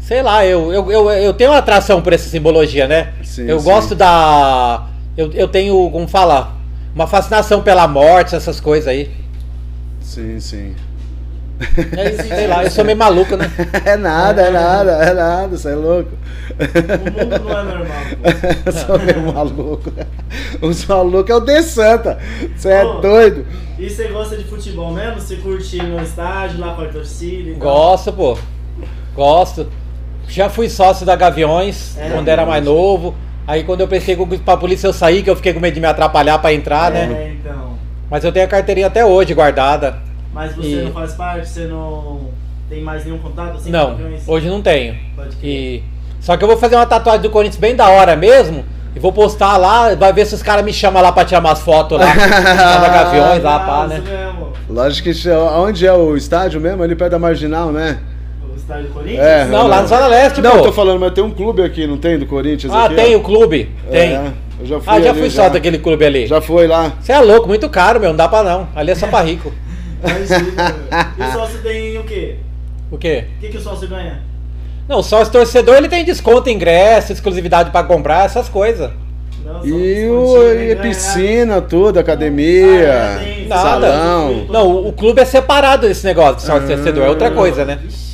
Sei lá, eu, eu, eu, eu tenho uma atração por essa simbologia, né? Sim, eu sim. gosto da. Eu, eu tenho, como fala? Uma fascinação pela morte, essas coisas aí. Sim, sim. É isso, sei lá, eu sou meio maluco, né? É nada, é nada, é nada, você é louco. O mundo não é normal, pô. Eu sou meio maluco. Os malucos é o De Santa. Você é Ô. doido? E você gosta de futebol mesmo? Você curte ir no estádio, lá com a torcida e tal? Gosto, pô. Gosto. Já fui sócio da Gaviões É, quando era mais novo. Aí quando eu pensei que pra polícia eu saí, que eu fiquei com medo de me atrapalhar pra entrar, né? É, então. Mas eu tenho a carteirinha até hoje guardada. Mas você E- não faz parte? Você não tem mais nenhum contato assim Não, hoje não tenho. Pode crer. E... Só que eu vou fazer uma tatuagem do Corinthians bem da hora mesmo. E vou postar lá, vai ver se os caras me chamam lá pra tirar umas fotos lá. lá da Gaviões, lá, pá, né? isso mesmo. Lógico que onde é o estádio mesmo? Ali perto da Marginal, né? O estádio do Corinthians? É, Não, lá no Zona Leste, Não, pô. eu tô falando, mas tem um clube aqui, não tem? Do Corinthians Ah, aqui? tem o clube. Tem. É, eu já fui ah, já ali, fui só daquele clube ali. Já foi lá. Você é louco, muito caro, meu. Não dá pra não. Ali é só pra rico. E o sócio tem o quê? O quê? O que, que o sócio ganha? Não, só esse torcedor ele tem desconto, ingresso, exclusividade pra comprar, essas coisas. Não, E, o, e ganha, piscina, tudo, Ah, academia, é, tem- Nada. salão. Não, o clube é separado desse negócio de sócio torcedor, é outra coisa, né? Ixi,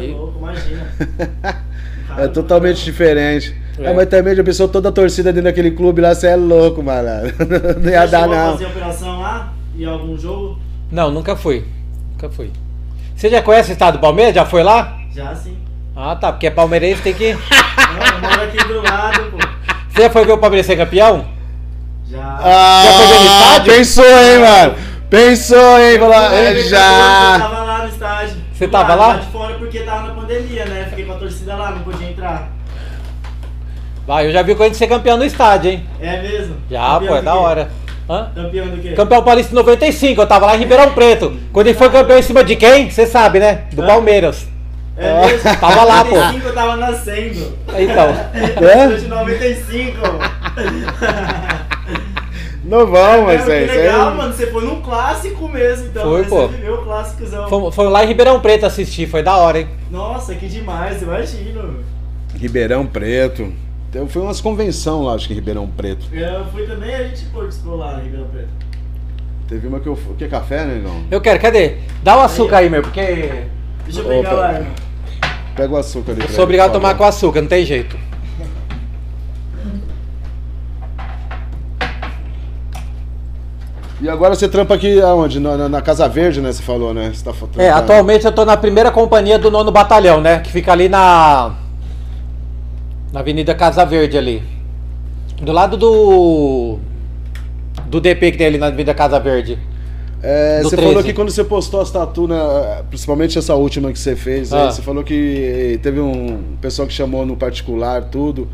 Aí- louco, imagina. É totalmente diferente. É. É. mas também já pensou toda a torcida dentro daquele clube lá, você é louco, malandro. Não ia Você dar, não. fazer operação lá? Em algum jogo? Não, nunca fui. Nunca fui. Você já conhece o estado do Palmeiras? Já foi lá? Já sim. Ah, tá, porque é palmeirense tem que. Não, eu moro aqui do lado, pô. Você já foi ver o Palmeiras ser campeão? Já. Já foi ver no Ah, estádio? pensou, hein, mano? Pensou, hein? Eu é, Eu já. tava lá no estádio. Você tava lá? de fora porque tava na pandemia, né? Fiquei com a torcida lá, não podia entrar. Vai, eu já vi o Corinthians ser campeão no estádio, hein? É mesmo? Já, Campeão pô, é da quê? hora. Hã? Campeão do quê? Campeão paulista em 95, eu tava lá em Ribeirão Preto. Quando ele foi campeão em cima de quem? Você sabe, né? Do Hã? Palmeiras. É mesmo? Tava lá, pô. 95 eu tava nascendo. Então. É? De 95. Não vão, É, mas que é isso legal, aí. mano. Você foi num clássico mesmo, então. Foi, você pô. viveu o clássicozão. Fomos, fomos lá em Ribeirão Preto assistir, foi da hora, hein? Nossa, que demais, imagina. Ribeirão Preto. Eu fui umas convenção lá, acho que em Ribeirão Preto. Eu fui também, a gente participou lá em Ribeirão Preto. Teve uma que eu fui. O que? Café, né, negão? Eu quero, cadê? Dá o açúcar aí, meu, porque Deixa eu pegar Opa. lá, irmão. Pega o açúcar ali. eu sou obrigado a tomar com açúcar, não tem jeito. E agora você trampa aqui aonde? Na, na- na Casa Verde, né? Você falou, né? Você tá É, atualmente eu tô na primeira companhia do nono batalhão, né? Que fica ali na. Na Avenida Casa Verde ali. Do lado do. Do DP que tem ali na Avenida Casa Verde. É, você 13. falou que quando você postou as tatu, né, principalmente essa última que você fez, Ah. aí, você falou que teve um pessoal que chamou no particular, tudo.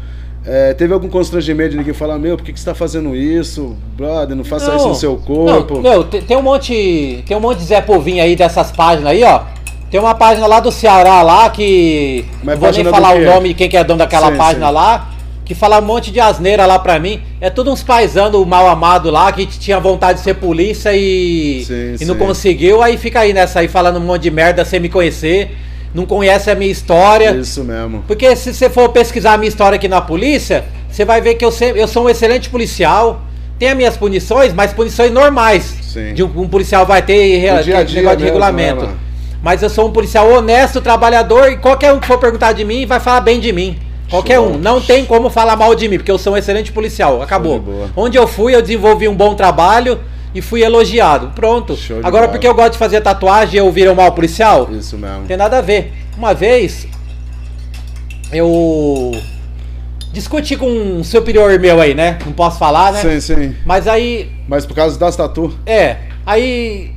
É, teve algum constrangimento de ninguém falar, meu, por que, que você tá fazendo isso? Brother, não faça isso no seu corpo. Não, meu, tem, tem um monte. Tem um monte de Zé Povinho aí dessas páginas aí, ó. Tem uma página lá do Ceará lá que. Mas não vou nem falar o nome de quem que é dono daquela Sim, página sim. lá. Que fala um monte de asneira lá pra mim. É tudo uns paisando mal amado lá que tinha vontade de ser polícia e, Sim, e não conseguiu. Aí fica aí nessa aí falando um monte de merda sem me conhecer. Não conhece a minha história. Isso mesmo. Porque se você for pesquisar a minha história aqui na polícia, você vai ver que eu, sempre, eu sou um excelente policial. Tem as minhas punições, mas punições normais. Sim. De um, um policial vai ter dia dia negócio de mesmo, regulamento. né, mas eu sou um policial honesto, trabalhador, e qualquer um que for perguntar de mim vai falar bem de mim. Qualquer Show. um. Não tem como falar mal de mim, porque eu sou um excelente policial. Acabou. Onde eu fui, eu desenvolvi um bom trabalho e fui elogiado. Pronto. Agora, bola. porque eu gosto de fazer tatuagem, eu viro um mau policial? Isso mesmo. Não tem nada a ver. Uma vez, eu discuti com um superior meu aí, né? Não posso falar, né? Sim, sim. Mas aí, Mas por causa das tatu. é, aí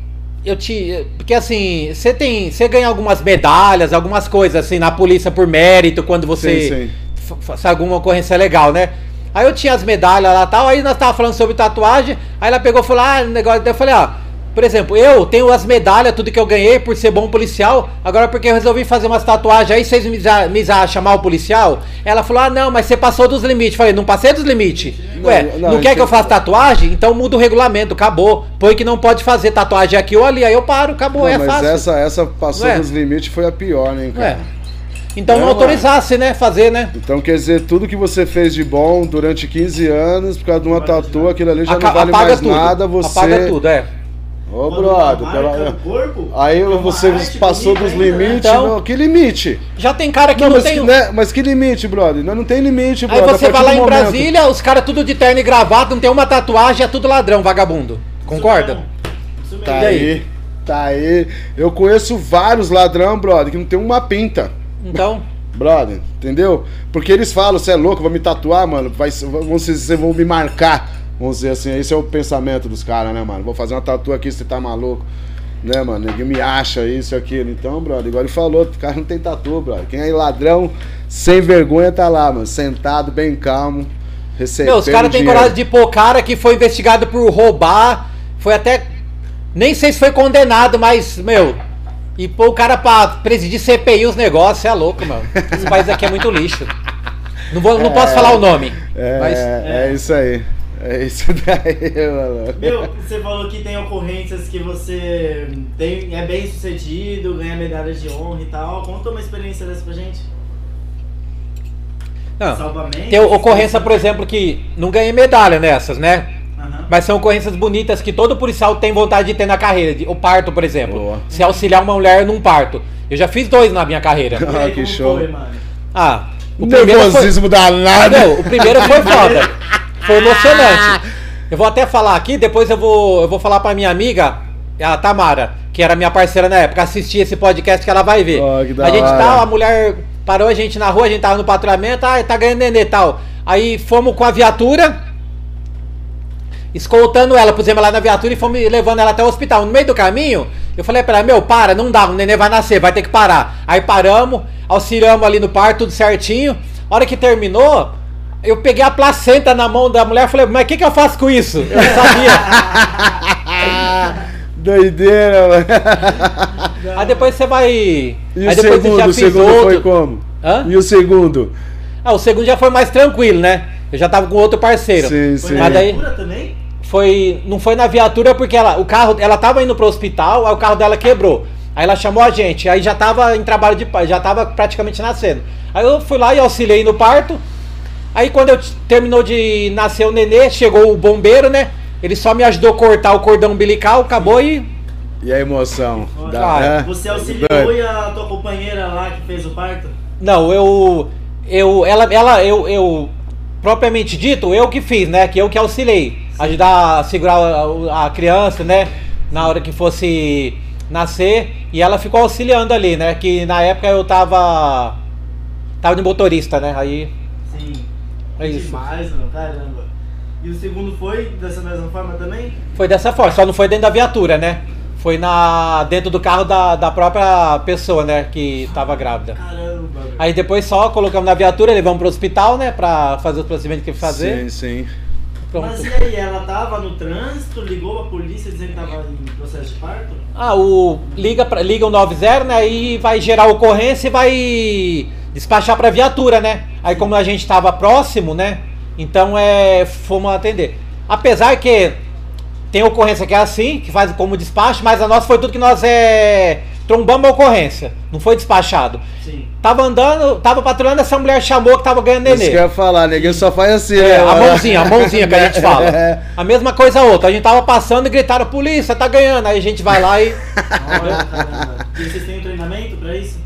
eu te. Porque assim, você tem. Você ganha algumas medalhas, algumas coisas assim na polícia por mérito, quando você Sim, sim. fa- faz alguma ocorrência legal, né? Aí eu tinha as medalhas lá e tal, aí nós tava falando sobre tatuagem, aí ela pegou e falou, ah, negócio. Daí eu falei, ah, por exemplo, eu tenho as medalhas, tudo que eu ganhei por ser bom policial, agora porque eu resolvi fazer umas tatuagens aí, vocês me, za- chamar o policial? Ela falou, ah, não, mas você passou dos limites. Falei, não passei dos limites. Não, Ué, não, não, quer que eu faça tatuagem? Então muda o regulamento, acabou. Põe que não pode fazer tatuagem aqui ou ali, aí eu paro, acabou, Não, é mas fácil. essa, essa passou Não é? dos limites foi a pior, né, cara? Ué. Então É, não mano. autorizasse, né, fazer, né? Então quer dizer, tudo que você fez de bom durante 15 anos, por causa de uma tatu, aquilo ali já Aca- não vale mais tudo. nada, você. Apaga tudo, é. Ô, Quando brother, pela- corpo, Aí é você passou dos ainda, né? limites. Então- não, que limite? Já tem cara que Não, não, mas, tem. que, né, mas que limite, brother? Nós não tem limite, Aí brother. você a vai lá em momento- Brasília, os caras tudo de terno e gravata, não tem uma tatuagem, é tudo ladrão, vagabundo. Concorda? Isso mesmo. Isso mesmo. Tá aí? aí, tá aí. Eu conheço vários ladrão, brother, que não tem uma pinta. Então, Brother, entendeu? Porque eles falam, você é louco, vai me tatuar, mano, vai, dizer, vocês vão me marcar. Vamos dizer assim, esse é o pensamento dos caras, né, mano? Vou fazer uma tatu aqui, você tá maluco. Né, mano? Ninguém me acha isso e aquilo. Então, brother, igual ele falou, o cara não tem tatu, brother. Quem é ladrão, sem vergonha, tá lá, mano. Sentado, bem calmo, recebendo meu, os caras têm coragem de pôr cara que foi investigado por roubar, foi até. Nem sei se foi condenado, mas, meu. E pôr o cara pra presidir CPI os negócios, é louco, mano. Esse país aqui é muito lixo. Não, vou, não posso falar o nome. É, mas é, É. isso aí. É isso daí, mano. Meu, você falou que tem ocorrências que você tem, é bem sucedido, ganha medalhas de honra e tal. Conta uma experiência dessa pra gente. não. Salvamento. Tem ocorrência, por exemplo, que não ganhei medalha nessas, né? Mas são ocorrências bonitas que todo policial tem vontade de ter na carreira. de- O parto, por exemplo. Boa. Se auxiliar uma mulher num parto. Eu já fiz dois na minha carreira. Ah, que show. Foi, mano? Ah, o primeiro foi... Nervosismo danado. Não, o primeiro foi foda. Foi emocionante. Eu vou até falar aqui, depois eu vou, eu vou falar pra minha amiga, a Tamara, que era minha parceira na época, assistir esse podcast que ela vai ver. Da a gente hora. tá, a mulher parou a gente na rua, a gente tava no patrulhamento, ah, tá ganhando nenê e tal. Aí fomos com a viatura, escoltando ela, pusemos ela na viatura e fomos levando ela até o hospital. No meio do caminho, eu falei pra ela, meu, para, não dá, o nenê vai nascer, vai ter que parar. Aí paramos, auxiliamos ali no parto, tudo certinho. A hora que terminou, eu peguei a placenta na mão da mulher e falei, mas o que, que eu faço com isso? Eu não sabia. Doideira, mano. Aí depois você vai. E aí o depois segundo, o fiz segundo foi como? Hã? E o segundo? Ah, o segundo já foi mais tranquilo, né? Eu já tava com outro parceiro. Sim, Foi sim. Mas daí- também? Foi. Não foi na viatura porque ela, o carro, ela tava indo pro hospital, aí o carro dela quebrou. Aí ela chamou a gente, aí já tava em trabalho de parto, já tava praticamente nascendo. Aí eu fui lá e auxiliei no parto. Aí quando eu terminou de nascer o nenê, chegou o bombeiro, né? Ele só me ajudou a cortar o cordão umbilical, acabou e. E a emoção? Olha, Da- Ah, é? Você auxiliou Doido. e a tua companheira lá que fez o parto? Não, eu. Eu. Ela. ela eu, eu. Propriamente dito, eu que fiz, né? Que eu que auxiliei. Ajudar a segurar a, a criança, né? Na hora que fosse nascer. E ela ficou auxiliando ali, né? Que na época eu tava. Tava de motorista, né? Aí. Sim. É isso. Demais, mano. Caramba. E o segundo foi dessa mesma forma também? Foi dessa forma, só não foi dentro da viatura, né? Foi na dentro do carro da, da própria pessoa, né? Que tava grávida. Caramba. Aí depois só colocamos na viatura, levamos pro hospital, né? Pra fazer os procedimentos que fazer. Sim, sim. Pronto. Mas e aí, ela tava no trânsito, ligou pra polícia dizendo que tava em processo de parto? Ah, o liga pra, liga o 90, né? E vai gerar ocorrência e vai despachar pra viatura, né? Aí como a gente tava próximo, né? Então é fomos atender. Apesar que tem ocorrência que é assim, que faz como despacho, mas a nossa foi tudo que nós é trombamos a ocorrência, não foi despachado. Sim. Tava andando, tava patrulhando, essa mulher chamou que tava ganhando Isso que eu ia falar, neguinho só faz assim, É, né? a mãozinha, a mãozinha que a gente fala. É. A mesma coisa a outra. A gente tava passando e gritaram, polícia, tá ganhando. Aí a gente vai lá e Olha, caramba. E vocês têm um treinamento pra isso?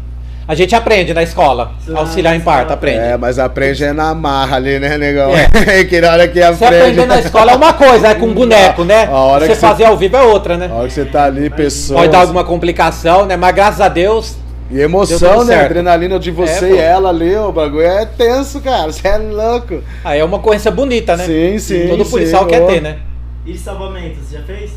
A gente aprende na escola. Ah, Auxiliar em parto, aprende. É, mas aprende é na marra ali, né, negão? É. que na hora que Você aprende. aprender na escola é uma coisa, é com boneco, né? A hora você que você- fazer ao vivo é outra, né? A hora que você tá ali, pessoas. Pode dar alguma complicação, né? Mas graças a Deus, E emoção, né? certo. Adrenalina de você É, e ela ali, o bagulho é tenso, cara. Você é louco. aí é uma ocorrência bonita, né? Sim, sim. Todo sim, policial quer ó. ter, né? E salvamento, você já fez?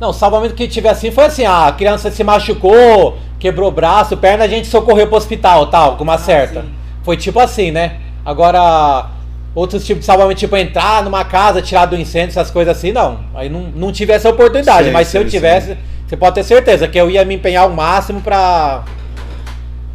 Não, salvamento que tiver assim foi assim, a criança se machucou, quebrou o braço, perna, a gente socorreu pro hospital, tal, com uma certa. sim. Foi tipo assim, né? Agora, outros tipos de salvamento, tipo entrar numa casa, tirar do incêndio, essas coisas assim, não. Aí não, não tive essa oportunidade, Sim, mas se eu sim, tivesse, você pode ter certeza que eu ia me empenhar ao máximo pra.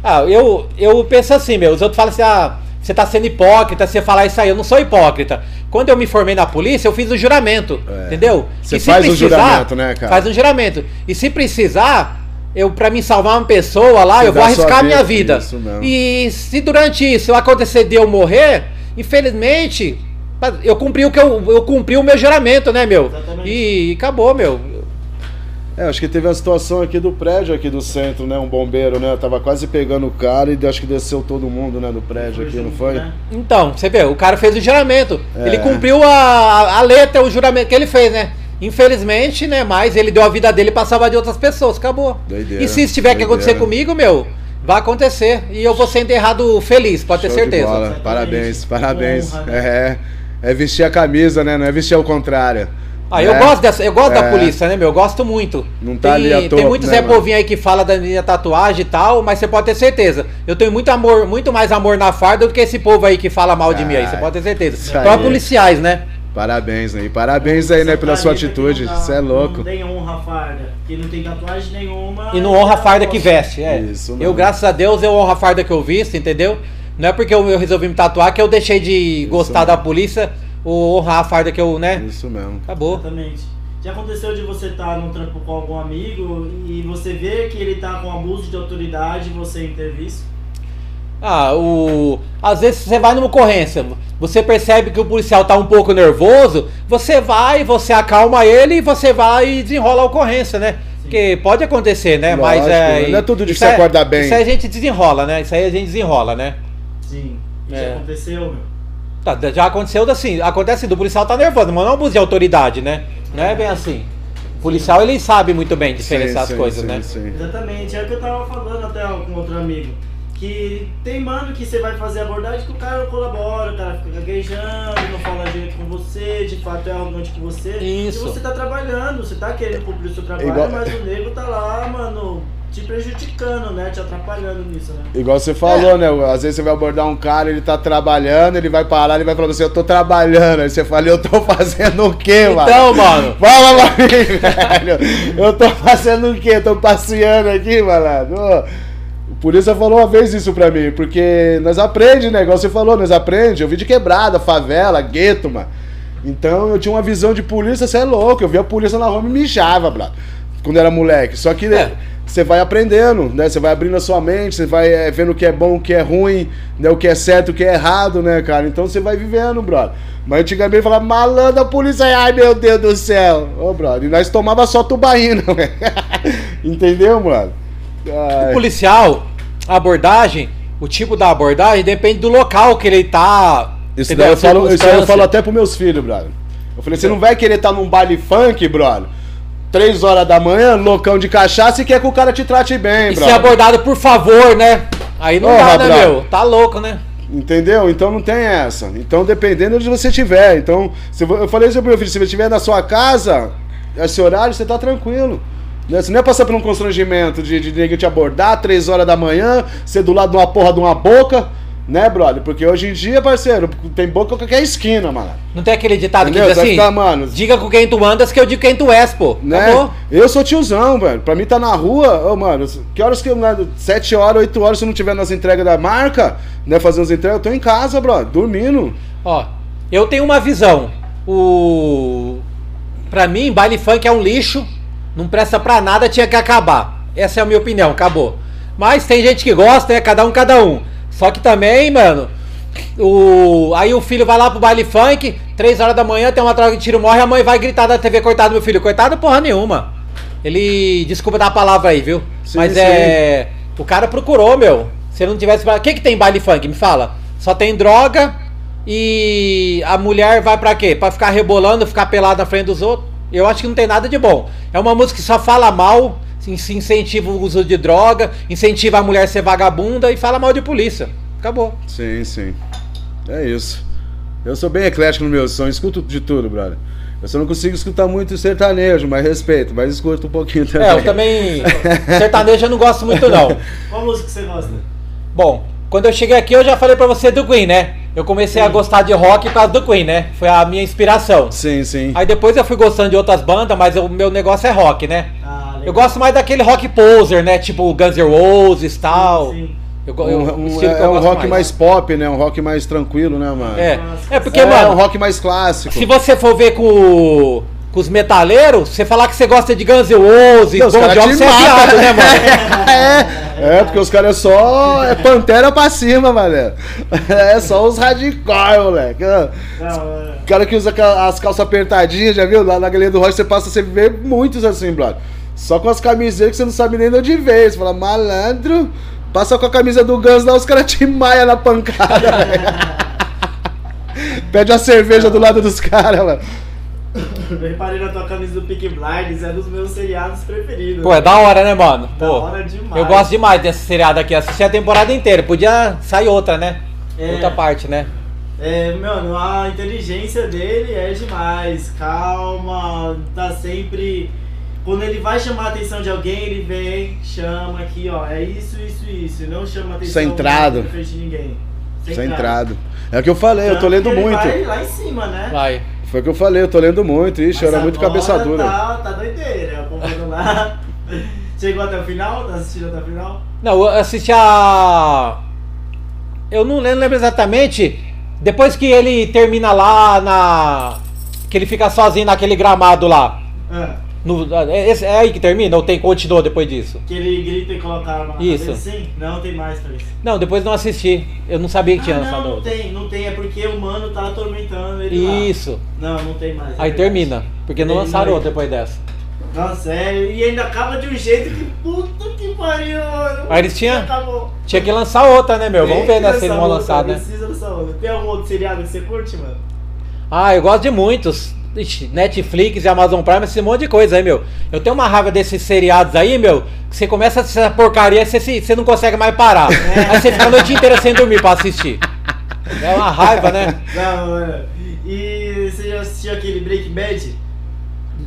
Ah, eu, eu penso assim, meu, os outros falam assim, ah, você tá sendo hipócrita, você falar isso aí, eu não sou hipócrita. Quando eu me formei na polícia, eu fiz o juramento, É. entendeu? Você E se faz o juramento, né, cara? Faz um juramento. E se precisar, eu para me salvar uma pessoa lá, Você eu vou arriscar a minha vida. E se durante isso acontecer de eu morrer, infelizmente, eu cumpri o que eu, eu cumpri o meu juramento, né, meu? Exatamente. E acabou, meu. É, acho que teve uma situação aqui do prédio aqui do centro, né? Um bombeiro, né? Tava quase pegando o cara e acho que desceu todo mundo, né? Do prédio aqui, não foi? Então, você vê, o cara fez o juramento. É. Ele cumpriu a, a letra, o juramento que ele fez, né? Infelizmente, né? Mas ele deu a vida dele pra salvar de outras pessoas. Acabou. Doideira, e se isso tiver que doideira. acontecer comigo, meu, vai acontecer. E eu vou ser enterrado feliz, pode ter Show de certeza. bola. Exatamente. Parabéns, parabéns. Honra, né? É, é vestir a camisa, né? Não é vestir ao contrário. Ah, eu né? gosto dessa, eu gosto da É. polícia, né, meu? Eu gosto muito. Não tá tem, ali à toa, Tem muito né, Zé? Povinho aí que fala da minha tatuagem e tal, mas você pode ter certeza. Eu tenho muito amor, muito mais amor na farda do que esse povo aí que fala mal de mim aí, você pode ter certeza. Só policiais, né? Parabéns, né? E parabéns aí, né, pela sua atitude. Você é louco. Não tem honra a farda. Que não tem tatuagem nenhuma. E não honra a farda que veste, é. Isso eu, mesmo. graças a Deus, eu honro a farda que eu visto, entendeu? Não é porque eu, eu resolvi me tatuar que eu deixei de gostar da mesmo. polícia ou honrar a farda que eu, né? Isso mesmo. Acabou. Exatamente. Já aconteceu de você estar num trampo com algum amigo e você ver que ele tá com abuso de autoridade e você intervir? Ah, o. Às vezes você vai numa ocorrência, você percebe que o policial tá um pouco nervoso, você vai, você acalma ele e você vai e desenrola a ocorrência, né? Porque pode acontecer, né? Mas Lógico, é. não é tudo de isso você acordar bem. Isso aí a gente desenrola, né? Isso aí a gente desenrola, né? Sim. E É. já aconteceu, meu. Tá, já aconteceu assim, acontece do policial tá nervoso, mas não é abuso de autoridade, né? Não é bem assim. O policial ele sabe muito bem diferenciar Sim, as sim, coisas, sim, né? sim. Exatamente, é o que eu tava falando até com outro amigo. Que tem mano que você vai fazer abordagem que o cara não colabora, o cara fica gaguejando, não fala direito com você, de fato é arrogante com você. Isso. E você tá trabalhando, você tá querendo cumprir o seu trabalho, Igual- mas o nego tá lá, mano, te prejudicando, né? Te atrapalhando nisso, né? Igual você falou, né? Às vezes você vai abordar um cara, ele tá trabalhando, ele vai parar, ele vai falar assim, eu tô trabalhando. Aí você fala, eu tô fazendo o quê, mano? Então, mano, Fala pra mim, velho. Eu tô fazendo o quê? Tô passeando aqui, malandro. O polícia falou uma vez isso pra mim, porque nós aprende, né? Igual você falou, nós aprende. Eu vi de quebrada, favela, gueto, mano. Então eu tinha uma visão de polícia, você é louco. Eu via a polícia na rua e mijava, brother. Quando era moleque. Só que É. você vai aprendendo, né? Você vai abrindo a sua mente, você vai é, vendo o que é bom, o que é ruim, né? o que é certo, o que é errado, né, cara? Então você vai vivendo, brother. Mas antigamente falava, malandro, a polícia, ai meu Deus do céu. Ô, brother, e nós tomava só tubaína, velho. Entendeu, brother? O policial, a abordagem, o tipo da abordagem depende do local que ele tá. Isso daí eu falo, isso aí eu falo até pros meus filhos, brother. Eu falei, você não vai querer estar num baile funk, brother? Três horas da manhã, loucão de cachaça e quer que o cara te trate bem, E ser brother. abordado, por favor, né? Aí não Porra, dá, né, brother. meu? Tá louco, né? Entendeu? Então não tem essa. Então dependendo de onde você tiver. Então, se eu falei isso pro meu filho, se você estiver na sua casa, esse horário, você tá tranquilo. Né? Você não é passar por um constrangimento de, de ninguém te abordar, três horas da manhã, ser do lado de uma porra de uma boca, né, brother? Porque hoje em dia, parceiro, tem boca em qualquer esquina, mano. Não tem aquele ditado Entendeu? que diz assim: ficar, mano, diga com quem tu andas que eu digo quem tu és, pô. né? Acabou. Eu sou tiozão, velho. Pra mim tá na rua, ô, mano, que horas que eu. né, Sete horas, oito horas, se eu não tiver nas entregas da marca, né? Fazendo as entregas, eu tô em casa, brother, dormindo. Ó, eu tenho uma visão. O. Pra mim, baile funk é um lixo. Não presta pra nada, tinha que acabar. Essa é a minha opinião, acabou. Mas tem gente que gosta, né? Cada um, cada um. Só que também, mano. O... Aí o filho vai lá pro baile funk, 3 horas da manhã, tem uma troca de tiro, morre, a mãe vai gritar da TV, coitado do meu filho. Coitado porra nenhuma. Ele. Desculpa dar a palavra aí, viu? Sim, Mas sim. é. O cara procurou, meu. Se ele não tivesse. O que, que tem baile funk? Me fala. Só tem droga e a mulher vai pra quê? Pra ficar rebolando, ficar pelada na frente dos outros? Eu acho que não tem nada de bom. É uma música que só fala mal, se incentiva o uso de droga, incentiva a mulher a ser vagabunda e fala mal de polícia. Acabou. Sim, sim. É isso. Eu sou bem eclético no meu som, escuto de tudo, brother. Eu só não consigo escutar muito sertanejo, mas respeito, mas escuto um pouquinho também. É, eu também. Sertanejo eu não gosto muito, não. Qual música que você gosta? Bom, quando eu cheguei aqui eu já falei pra você do Queen, né? Eu comecei a Sim. gostar de rock por causa do Queen, né? Foi a minha inspiração. Sim, sim. Aí depois eu fui gostando de outras bandas, mas o meu negócio é rock, né? Ah. Eu gosto mais daquele rock poser, né? Tipo Guns N' Roses e tal. Sim. Eu, go- Um- eu- um- que é eu um rock mais. pop, né? Um rock mais tranquilo, né, mano? É, é porque, É, mano, um rock mais clássico. se você for ver com, o- com os metaleiros, você falar que você gosta de Guns N' Roses, Não, os Bon caras Jovi, você é viado, né, mano? é, é, porque os caras é só. É pantera pra cima, mano. É só os radical, moleque. É. O cara que usa as calças apertadinhas, já viu? Lá na galeria do rock você passa, você vê muitos assim, brother. Só com as camisetas que você não sabe nem de onde veio. Você fala, malandro, passa com a camisa do Guns lá, os caras te maia na pancada, velho. Pede uma cerveja do lado dos caras, mano. Eu reparei na tua camisa do Peak Blinders, é dos meus seriados preferidos. Pô, é da hora, né, mano? Da Pô, hora demais. eu gosto demais desse seriado aqui. Assisti a temporada inteira. Podia sair outra, né? É. Outra parte, né? É, mano, a inteligência dele é demais. Calma, tá sempre. Quando ele vai chamar a atenção de alguém, ele vem, chama aqui, ó. É isso, isso, isso. Não chama a atenção Centrado. na frente de ninguém. Centrado. É o que eu falei, eu tô Tanto lendo muito. Vai lá em cima, né? Vai. Foi o que eu falei, eu tô lendo muito. Ixi, eu era muito cabeça dura. Tá, tá doideira, acompanhando lá. Chegou até o final? Tá assistindo até o final? Não, eu assisti a. Eu não lembro lembro exatamente. Depois que ele termina lá na. Que ele fica sozinho naquele gramado lá. Ah, No... É, esse- é aí que termina ou tem continua depois disso? que ele grita e coloca a arma na Isso. cabeça, sim? Não, tem mais pra isso. Não, depois não assisti. Eu não sabia que tinha Ah, lançado não, não outra. tem, não tem, é porque o mano tá atormentando ele lá. Isso. Não, não tem mais. é Aí verdade. termina. Porque não Ele lançaram outra depois dessa. Nossa, é, e ainda acaba de um jeito que puta que pariu, mano. Aí eles tinham-. Tinha que lançar outra, né, meu? Vamos Tem ver, né, se eles vão lançar, né? Precisa lançar outra. Tem algum outro seriado que você curte, mano? Ah, eu gosto de muitos. Ixi, Netflix e Amazon Prime, esse monte de coisa aí, meu. Eu tenho uma raiva desses seriados aí, meu, que você começa a assistir essa porcaria e você, você não consegue mais parar. Aí você fica a noite inteira sem dormir pra assistir. É uma raiva, né? Não, mano. E você já assistiu aquele Breaking Bad?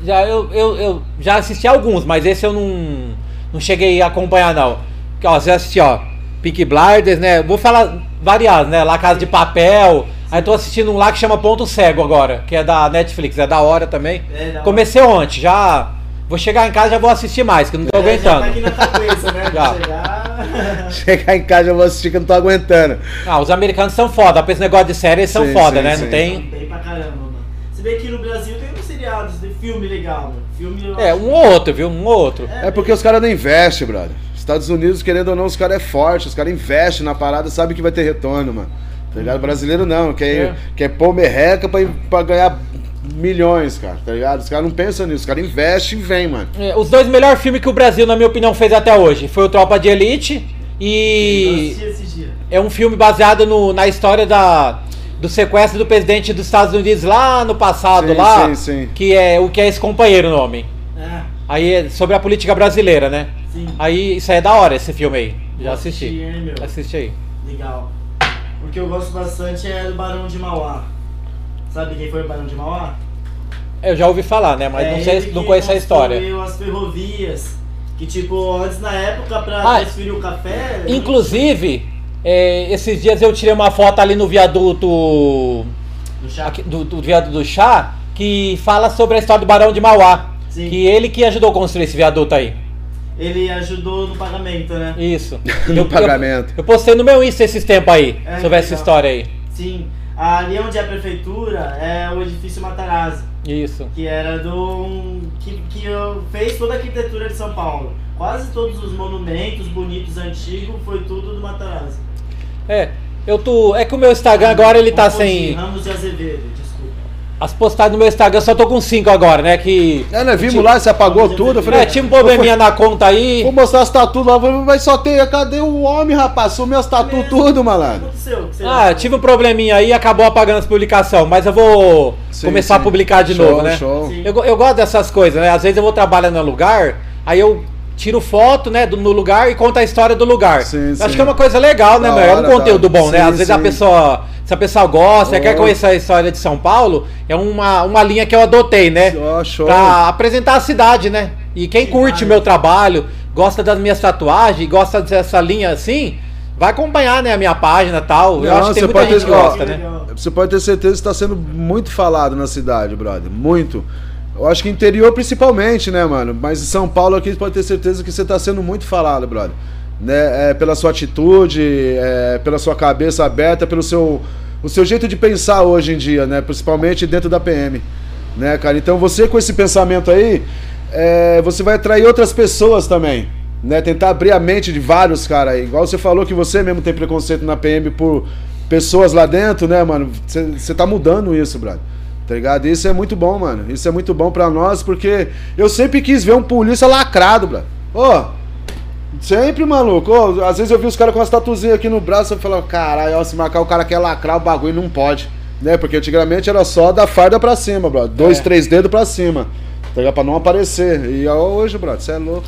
Já, eu, eu, eu já assisti alguns, mas esse eu não, não cheguei a acompanhar, não. Ó, você assistiu, ó, Peak Blinders, né? Vou falar variados, né? La Casa de Papel. Aí tô assistindo um lá que chama Ponto Cego agora, que é da Netflix, é da hora também. É, da hora. Comecei ontem, já. Vou chegar em casa e já vou assistir mais, que eu não tô É, já aguentando. tá aqui na cabeça, né? Já. Chegar. Chegar em casa eu vou assistir que eu não tô aguentando. Ah, os americanos são foda, pra esse negócio de série eles são Sim, foda, sim, né? sim. Não tem. Bem pra caramba, mano. Se bem que no Brasil tem uns seriados de filme legal, mano. Filme eu É, um ou outro, viu? Um ou outro. É porque os caras não investem, brother. Estados Unidos, querendo ou não, os caras é forte, os caras investem na parada, sabe que vai ter retorno, mano. Tá ligado? Brasileiro não, quer, É. quer pôr merreca pra, pra ganhar milhões, cara, tá ligado? Os caras não pensam nisso, os caras investem e vem, mano. É, Os dois melhores filmes que o Brasil, na minha opinião, fez até hoje foi o Tropa de Elite Eu e. assisti. É um filme baseado no- na história da, do sequestro do presidente dos Estados Unidos lá no passado, Sim, lá. sim, sim. Que é o que é esse companheiro o nome. É, Aí é sobre a política brasileira, né? sim. Aí isso aí é da hora, esse filme aí. Já assisti. assistir, hein, meu? Assiste aí. Legal. O que eu gosto bastante é do Barão de Mauá. Sabe quem foi o Barão de Mauá? Eu já ouvi falar, né? Mas É não, sei, não conheço a história. as ferrovias. Que tipo, antes na época pra Ah, transferir o café. Inclusive, é, esses dias eu tirei uma foto ali no viaduto. No chá. aqui- do, do viaduto do chá que fala sobre a história do Barão de Mauá. Sim. Que ele que ajudou a construir esse viaduto aí. Ele ajudou no pagamento, né? Isso. No pagamento. Eu, eu postei no meu Insta esses tempos aí, É, sobre essa história aí. Sim. Ali onde é a prefeitura é o edifício Matarazzo. Isso. que era do que, que eu- fez toda a arquitetura de São Paulo. Quase todos os monumentos bonitos antigos foi tudo do Matarazzo. É, eu tô. É que o meu Instagram agora ele tá sem. Ramos de Azevedo. As postagens no meu Instagram só tô com 5 agora, né? Que. É, nós vimos lá, você apagou tudo, eu falei... É, tinha um probleminha na conta aí. Vou mostrar as tatu lá, mas só tem, cadê o homem, rapaz? Sumiu as tatu Mesmo. tudo, O que malandro. Ah, tive um probleminha aí e acabou apagando as publicações, mas eu vou Sim, começar sim. a publicar de Show, novo, né? show. Eu, eu gosto dessas coisas, né? Às vezes eu vou trabalhar no lugar, aí eu tiro foto, né, do, no lugar e conto a história do lugar. Sim, Eu sim. Acho que é uma coisa legal, né, meu? É um conteúdo bom, né? Sim, Às vezes a pessoa, se a pessoa gosta, Oh. quer conhecer a história de São Paulo, é uma, uma linha que eu adotei, né? Ó, show. Pra apresentar a cidade, né? E quem Que curte massa. meu trabalho, gosta das minhas tatuagens, gosta dessa linha assim, vai acompanhar, né, a minha página e tal. eu Não, acho que tem muita pode gente que ter- ó, gosta, né? Legal. Você pode ter certeza que está sendo muito falado na cidade, brother. Muito. Eu acho que interior principalmente, né, mano? Mas em São Paulo aqui pode ter certeza que você está sendo muito falado, brother. Né? É, pela sua atitude, é, pela sua cabeça aberta, pelo seu, o seu jeito de pensar hoje em dia, né? Principalmente dentro da PM. Né, cara? Então você com esse pensamento aí, é, você vai atrair outras pessoas também. Né? Tentar abrir a mente de vários caras aí. Igual você falou que você mesmo tem preconceito na PM por pessoas lá dentro, né, mano? Você tá mudando isso, brother. Tá ligado? Isso é muito bom, mano. Isso é muito bom pra nós, porque eu sempre quis ver um polícia lacrado, bro. Ô, sempre, maluco. Ô, às vezes eu vi os caras com as tatuzinhas aqui no braço, eu falo, caralho, ó, se marcar o cara quer lacrar o bagulho, não pode. Né? Porque antigamente era só da farda pra cima, bro. Dois, É. três dedos pra cima. Tá ligado? Pra não aparecer. E hoje, bro, você é louco.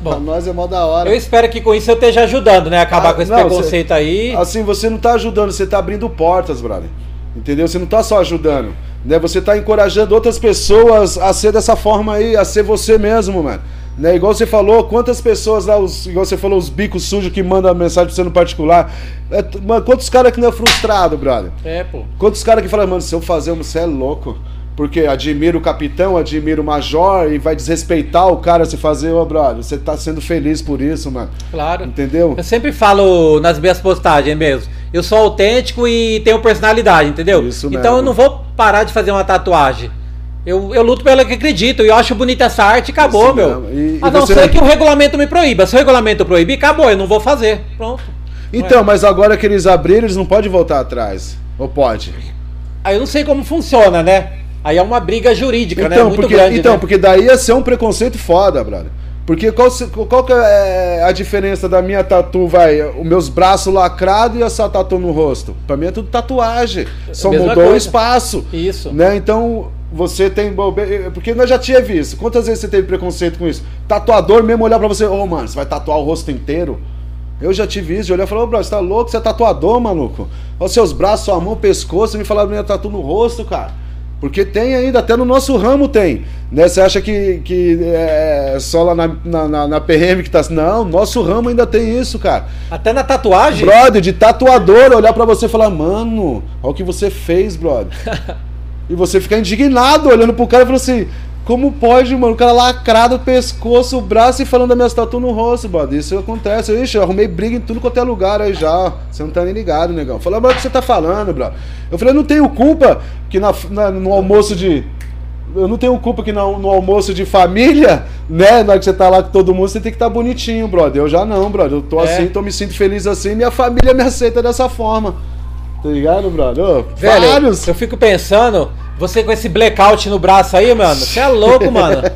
Bom, pra nós é mó da hora. Eu espero que com isso eu esteja ajudando, né? Acabar Ah, com esse não, preconceito aí. Assim, você não tá ajudando, você tá abrindo portas, brother. Entendeu? Você não tá só ajudando. Né? Você tá encorajando outras pessoas a ser dessa forma aí, a ser você mesmo, mano. Né? Igual você falou, quantas pessoas lá, os, igual você falou, os bicos sujos que mandam mensagem pra você no particular. É, mano, quantos caras que não é frustrado, brother? É, pô. Quantos caras que falam, mano, se eu fazer, você é louco. Porque admira o capitão, admira o major e vai desrespeitar o cara se fazer, ô brother, você tá sendo feliz por isso, mano. Claro. Entendeu? Eu sempre falo nas minhas postagens mesmo. Eu sou autêntico e tenho personalidade, entendeu? Isso então mesmo. eu não vou parar de fazer uma tatuagem. Eu, eu luto pelo que acredito e eu acho bonita essa arte acabou, Isso meu. E- a e não ser que o regulamento me proíba. Se o regulamento proibir, acabou, eu não vou fazer. Pronto. Então, mas agora que eles abriram, eles não podem voltar atrás. Ou pode? Aí eu não sei como funciona, né? Aí é uma briga jurídica, né? Então, Muito porque, grande. então né? porque daí ia ser um preconceito foda, brother. Porque qual, qual que é a diferença da minha tatu, vai? Os meus braços lacrados e essa tatu no rosto? Pra mim é tudo tatuagem. Só Mesma mudou o coisa. espaço. Isso. Né? Então, você tem. bobe- Porque nós já tinha visto. Quantas vezes você teve preconceito com isso? Tatuador mesmo olhar pra você, ô mano, você vai tatuar o rosto inteiro? Eu já tive isso, de olhar e falar, ô bro, você tá louco? Você é tatuador, maluco? Olha os seus braços, sua mão, pescoço, e me falaram minha tatu no rosto, cara. Porque tem ainda, até no nosso ramo tem. Né? Você acha que, que é só lá na, na, na- PM que tá. Não, nosso ramo ainda tem isso, cara. Até na tatuagem. Brother, de tatuador, olhar pra você e falar, mano, olha o que você fez, brother. e você ficar indignado olhando pro cara e falando assim, como pode, mano? O cara lacrado, o pescoço, o braço e falando da minha tatu no rosto, brother. Isso acontece. Ixi, eu arrumei briga em tudo quanto é lugar aí já. Você não tá nem ligado, negão. Falei, mas o que você tá falando, brother? Eu falei, eu não tenho culpa que na, na- no almoço de. Eu não tenho culpa que no, no almoço de família, né? Na hora que você tá lá com todo mundo, você tem que estar bonitinho, brother. Eu já não, brother. Eu tô É. assim, tô me sinto feliz assim, minha família me aceita dessa forma. Tá ligado, brother? Ô, Velho, vários. eu fico pensando, você com esse blackout no braço aí, mano, você é louco, mano.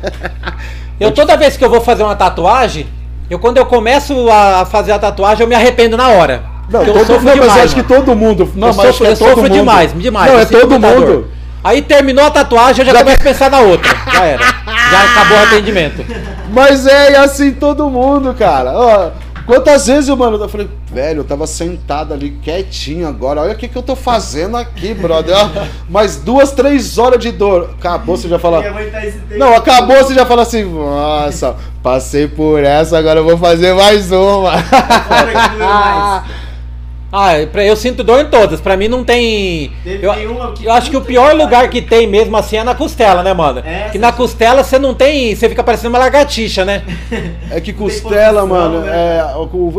Eu toda vez que eu vou fazer uma tatuagem, eu quando eu começo a fazer a tatuagem, eu me arrependo na hora. Não, eu todo, sofro não mas demais, eu acho que todo mundo. Não, eu mas sofro, é eu todo sofro mundo. demais, demais. Não, é todo mundo. Aí terminou a tatuagem, eu já começo a pensar na outra. Já era. Já acabou o arrependimento. Mas é, é assim todo mundo, cara. Ó, quantas vezes, eu, mano, eu falei, velho, eu tava sentado ali quietinho agora. Olha o que, que eu tô fazendo aqui, brother. Mais duas, três horas de dor. Acabou, você já fala. Tempo. Não, acabou, você já fala assim, nossa, passei por essa, agora eu vou fazer mais uma. Fora que doeu mais. Ah, pra- eu sinto dor em todas. Pra mim não tem. Teve Eu, eu acho que o pior que lugar que tem mesmo assim é na costela, né, mano? É, que na costela você não tem. Você fica parecendo uma lagartixa, né? É que costela, posição, mano, né? é,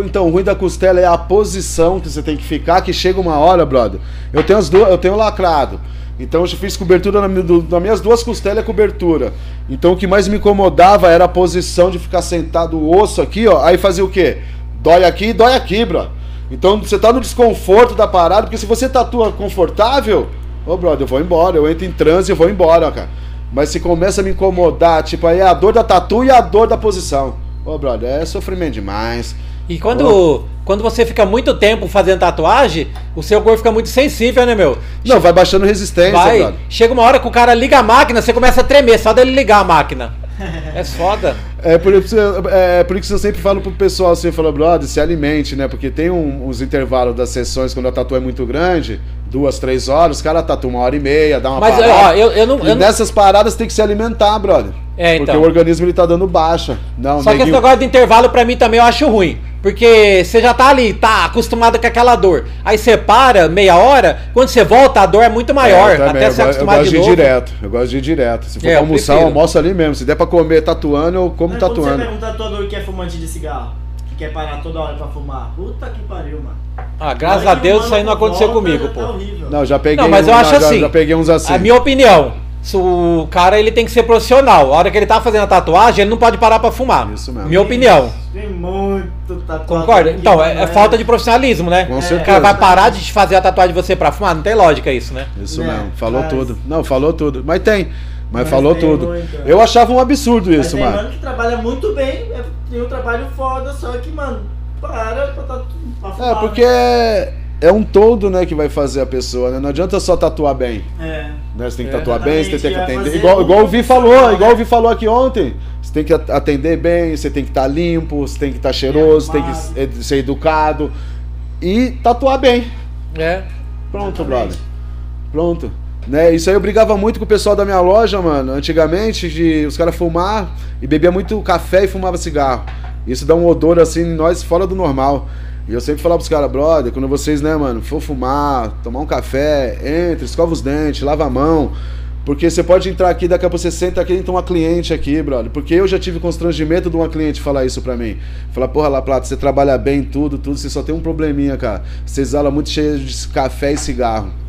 então, o ruim da costela é a posição que você tem que ficar, que chega uma hora, brother. Eu tenho as duas, eu tenho lacrado. Então eu já fiz cobertura na, nas minhas duas costelas é cobertura. Então o que mais me incomodava era a posição de ficar sentado o osso aqui, ó. Aí fazia o quê? Dói aqui e dói aqui, brother. Então você tá no desconforto da parada, porque se você tatua confortável, ô brother, eu vou embora, eu entro em transe e vou embora, cara. Mas se começa a me incomodar, tipo, aí é a dor da tatu e a dor da posição. Ô brother, é sofrimento demais. E quando, quando você fica muito tempo fazendo tatuagem, o seu corpo fica muito sensível, né, meu? Não, vai baixando resistência, Vai, brother. chega uma hora que o cara liga a máquina, você começa a tremer, só dele ligar a máquina. É foda. É por, isso, é por isso que eu sempre falo pro pessoal assim, eu falo, brother, se alimente, né? Porque tem um- uns intervalos das sessões quando a tatu é muito grande, duas, três horas, os caras tatuam uma hora e meia, dá uma Mas, parada. ó, eu, eu não. E Eu não nessas paradas tem que se alimentar, brother. É, Porque então. o organismo ele tá dando baixa. Não, Só que esse neguinho- negócio do intervalo pra mim também eu acho ruim. Porque você já tá ali, tá acostumado com aquela dor. Aí você para meia hora, quando você volta, a dor é muito maior. É, também, até se go- eu acostumar gosto de de ir novo. direto. Eu gosto de ir direto. Se for É, almoçar, eu almoço ali mesmo. Se der pra comer tatuando, eu como Mas quando você tatuando. pega um tatuador que é fumante de cigarro, quer parar toda hora pra fumar, puta que pariu, mano. Ah, graças Na a Deus o isso aí não aconteceu volta, comigo, tá pô. horrível. Não, já peguei Não, mas eu um- acho já, assim. Já peguei uns assim. A minha opinião. se o cara ele tem que ser profissional. A hora que ele tá fazendo a tatuagem, ele não pode parar pra fumar. Isso mesmo. Minha opinião. Tem muito tatuado. Concorda? Então, é, é né? falta de profissionalismo, né? Com O certeza. cara vai parar de fazer a tatuagem de você pra fumar? Não tem lógica isso, né? Isso Né, mesmo, falou mas- tudo. Não, falou tudo. Mas tem. Mas, Mas falou tem tudo. muito. Eu achava um absurdo Mas isso, tem mano. mano que trabalha muito bem, é- tem um trabalho foda, só que, mano, para pra, tatu- pra É, fumar, porque é, é um todo, né, que vai fazer a pessoa, né? Não adianta só tatuar bem. né? Né? Você tem que É, tatuar bem, você tem que atender. Igual, igual o Vi falou, igual o né? Vi falou aqui ontem. Você tem que at- atender bem, você tem que estar limpo, você tem que estar cheiroso, tem que ser educado. E tatuar bem. É. Pronto, Exatamente. brother. Pronto. Né? Isso aí eu brigava muito com o pessoal da minha loja, mano. Antigamente, de os caras fumar e bebia muito café e fumava cigarro. Isso dá um odor assim em nós fora do normal. E eu sempre falava pros caras, brother, quando vocês, né, mano, for fumar, tomar um café, entre, escova os dentes, lava a mão. Porque você pode entrar aqui, daqui a pouco você senta aqui e tem uma cliente aqui, brother. Porque eu já tive constrangimento de uma cliente falar isso pra mim. Falar, porra, La Plata, você trabalha bem, tudo, tudo, você só tem um probleminha, cara. Você exala muito cheio de café e cigarro.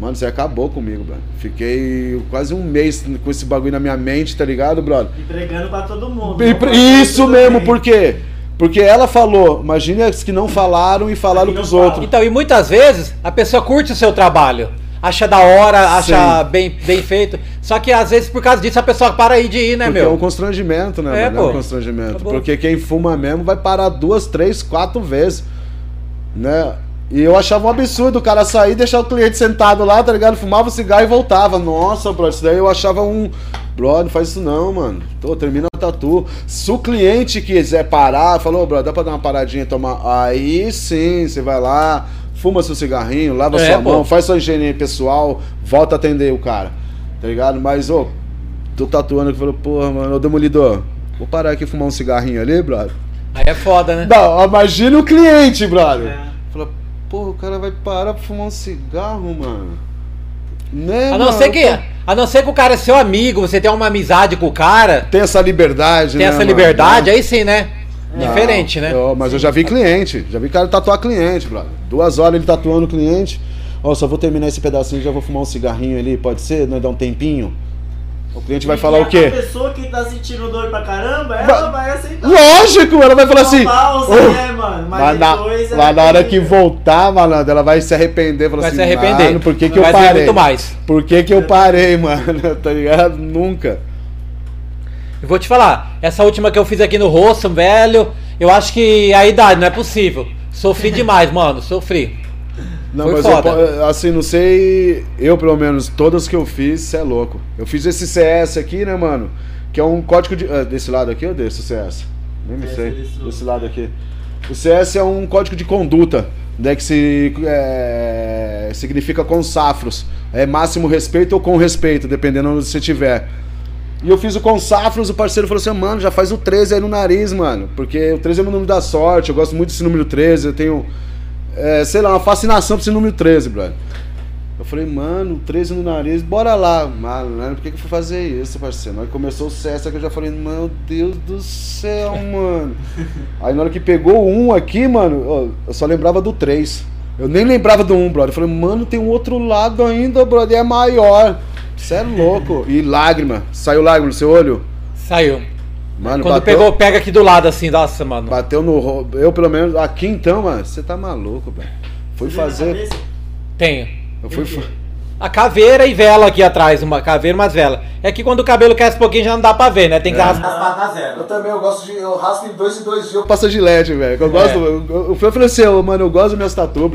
Mano, você acabou comigo, brother. Fiquei quase um mês com esse bagulho na minha mente, tá ligado, brother? Entregando pra todo mundo. E pra- Isso mesmo, bem. por quê? Porque ela falou, imagine as que não falaram e falaram pros falam. outros. Então, e muitas vezes a pessoa curte o seu trabalho. Acha da hora, acha Sim. bem, bem feito. Só que às vezes por causa disso a pessoa para aí de ir, né, Porque meu? é um constrangimento, né, É, mano? É um pô. constrangimento. Acabou. Porque quem fuma mesmo vai parar duas, três, quatro vezes. Né? E eu achava um absurdo o cara sair e deixar o cliente sentado lá, tá ligado? Fumava o cigarro e voltava. Nossa, bro, isso daí eu achava um. Bro, não faz isso não, mano. Tô, termina a tatu. Se o cliente quiser parar, falou, bro, dá pra dar uma paradinha e tomar. Aí sim, você vai lá, fuma seu cigarrinho, lava É, sua pô. mão, faz sua higiene pessoal, volta a atender o cara. Tá ligado? Mas, ô, tô tatuando que falou, porra, mano, ô demolidor, vou parar aqui e fumar um cigarrinho ali, brother. Aí é foda, né? Não, imagina o cliente, brother. É. Porra, o cara vai parar pra fumar um cigarro, mano. Né, A não, mano? ser que, a não ser que o cara é seu amigo, você tem uma amizade com o cara, Tem essa liberdade, tem né, essa mano? liberdade, aí sim, né? Não, Diferente, né? eu- mas eu já vi cliente, já vi cara tatuar cliente, brother. Duas horas ele tatuando o cliente. Ó, só vou terminar esse pedacinho, já vou fumar um cigarrinho ali, pode ser? Não dar um tempinho? O cliente vai E falar a- o quê? A pessoa que tá sentindo dor pra caramba, ela vai aceitar. Lógico, ela vai falar assim. pausa, "Ô, né, mano? Mas Lá na, depois lá ela na hora que voltar, malandro, ela vai se arrepender. Vai assim, se arrepender. "Mano, por que, que eu Vai parei? muito mais. Por que, que eu parei, mano? tá ligado? Nunca. Eu vou te falar, essa última que eu fiz aqui no rosto, velho, eu acho que a idade não é possível. Sofri demais, mano, sofri. Não, Foi mas foda. eu, assim, não sei. Eu, pelo menos, todas que eu fiz, cê é louco. Eu fiz esse CS aqui, né, mano? Que é um código de. ah, desse lado aqui ou desse CS? Nem me Esse sei. desse Desse lado aqui. O CS é um código de conduta, né? Que se, é, significa com safros. É máximo respeito ou com respeito, dependendo onde você tiver. E eu fiz o com safros, o parceiro falou assim, mano, já faz o 13 aí no nariz, mano. Porque o 13 é o meu número da sorte, eu gosto muito desse número 13, eu tenho, é, sei lá, uma fascinação por esse número 13, brother. Eu falei, mano, 13 no nariz, bora lá. Mano, por que, que eu fui fazer isso, parceiro? Na hora que começou o CS aqui, eu já falei, meu Deus do céu, mano. Aí na hora que pegou o 1 aqui, mano, eu só lembrava do 3. Eu nem lembrava do 1, brother. Eu falei, mano, tem um outro lado ainda, brother, é maior. Você é louco. E lágrima. Saiu lágrima no seu olho? Saiu. Mano, Quando bateu, pegou, pega aqui do lado assim, nossa, mano. bateu no. Eu, pelo menos, aqui então, mano, você tá maluco, velho. Fui fazer. cabeça? Tenho. Eu fui. A caveira e vela aqui atrás, uma caveira e umas velas. É que quando o cabelo cresce um pouquinho já não dá pra ver, né? Tem que raspar. Eu também, eu gosto de. Eu raspo em dois em dois dias. Eu passo de LED, velho. Eu gosto. É. Eu, eu, eu falei assim, ô, mano, eu gosto das minhas tatu,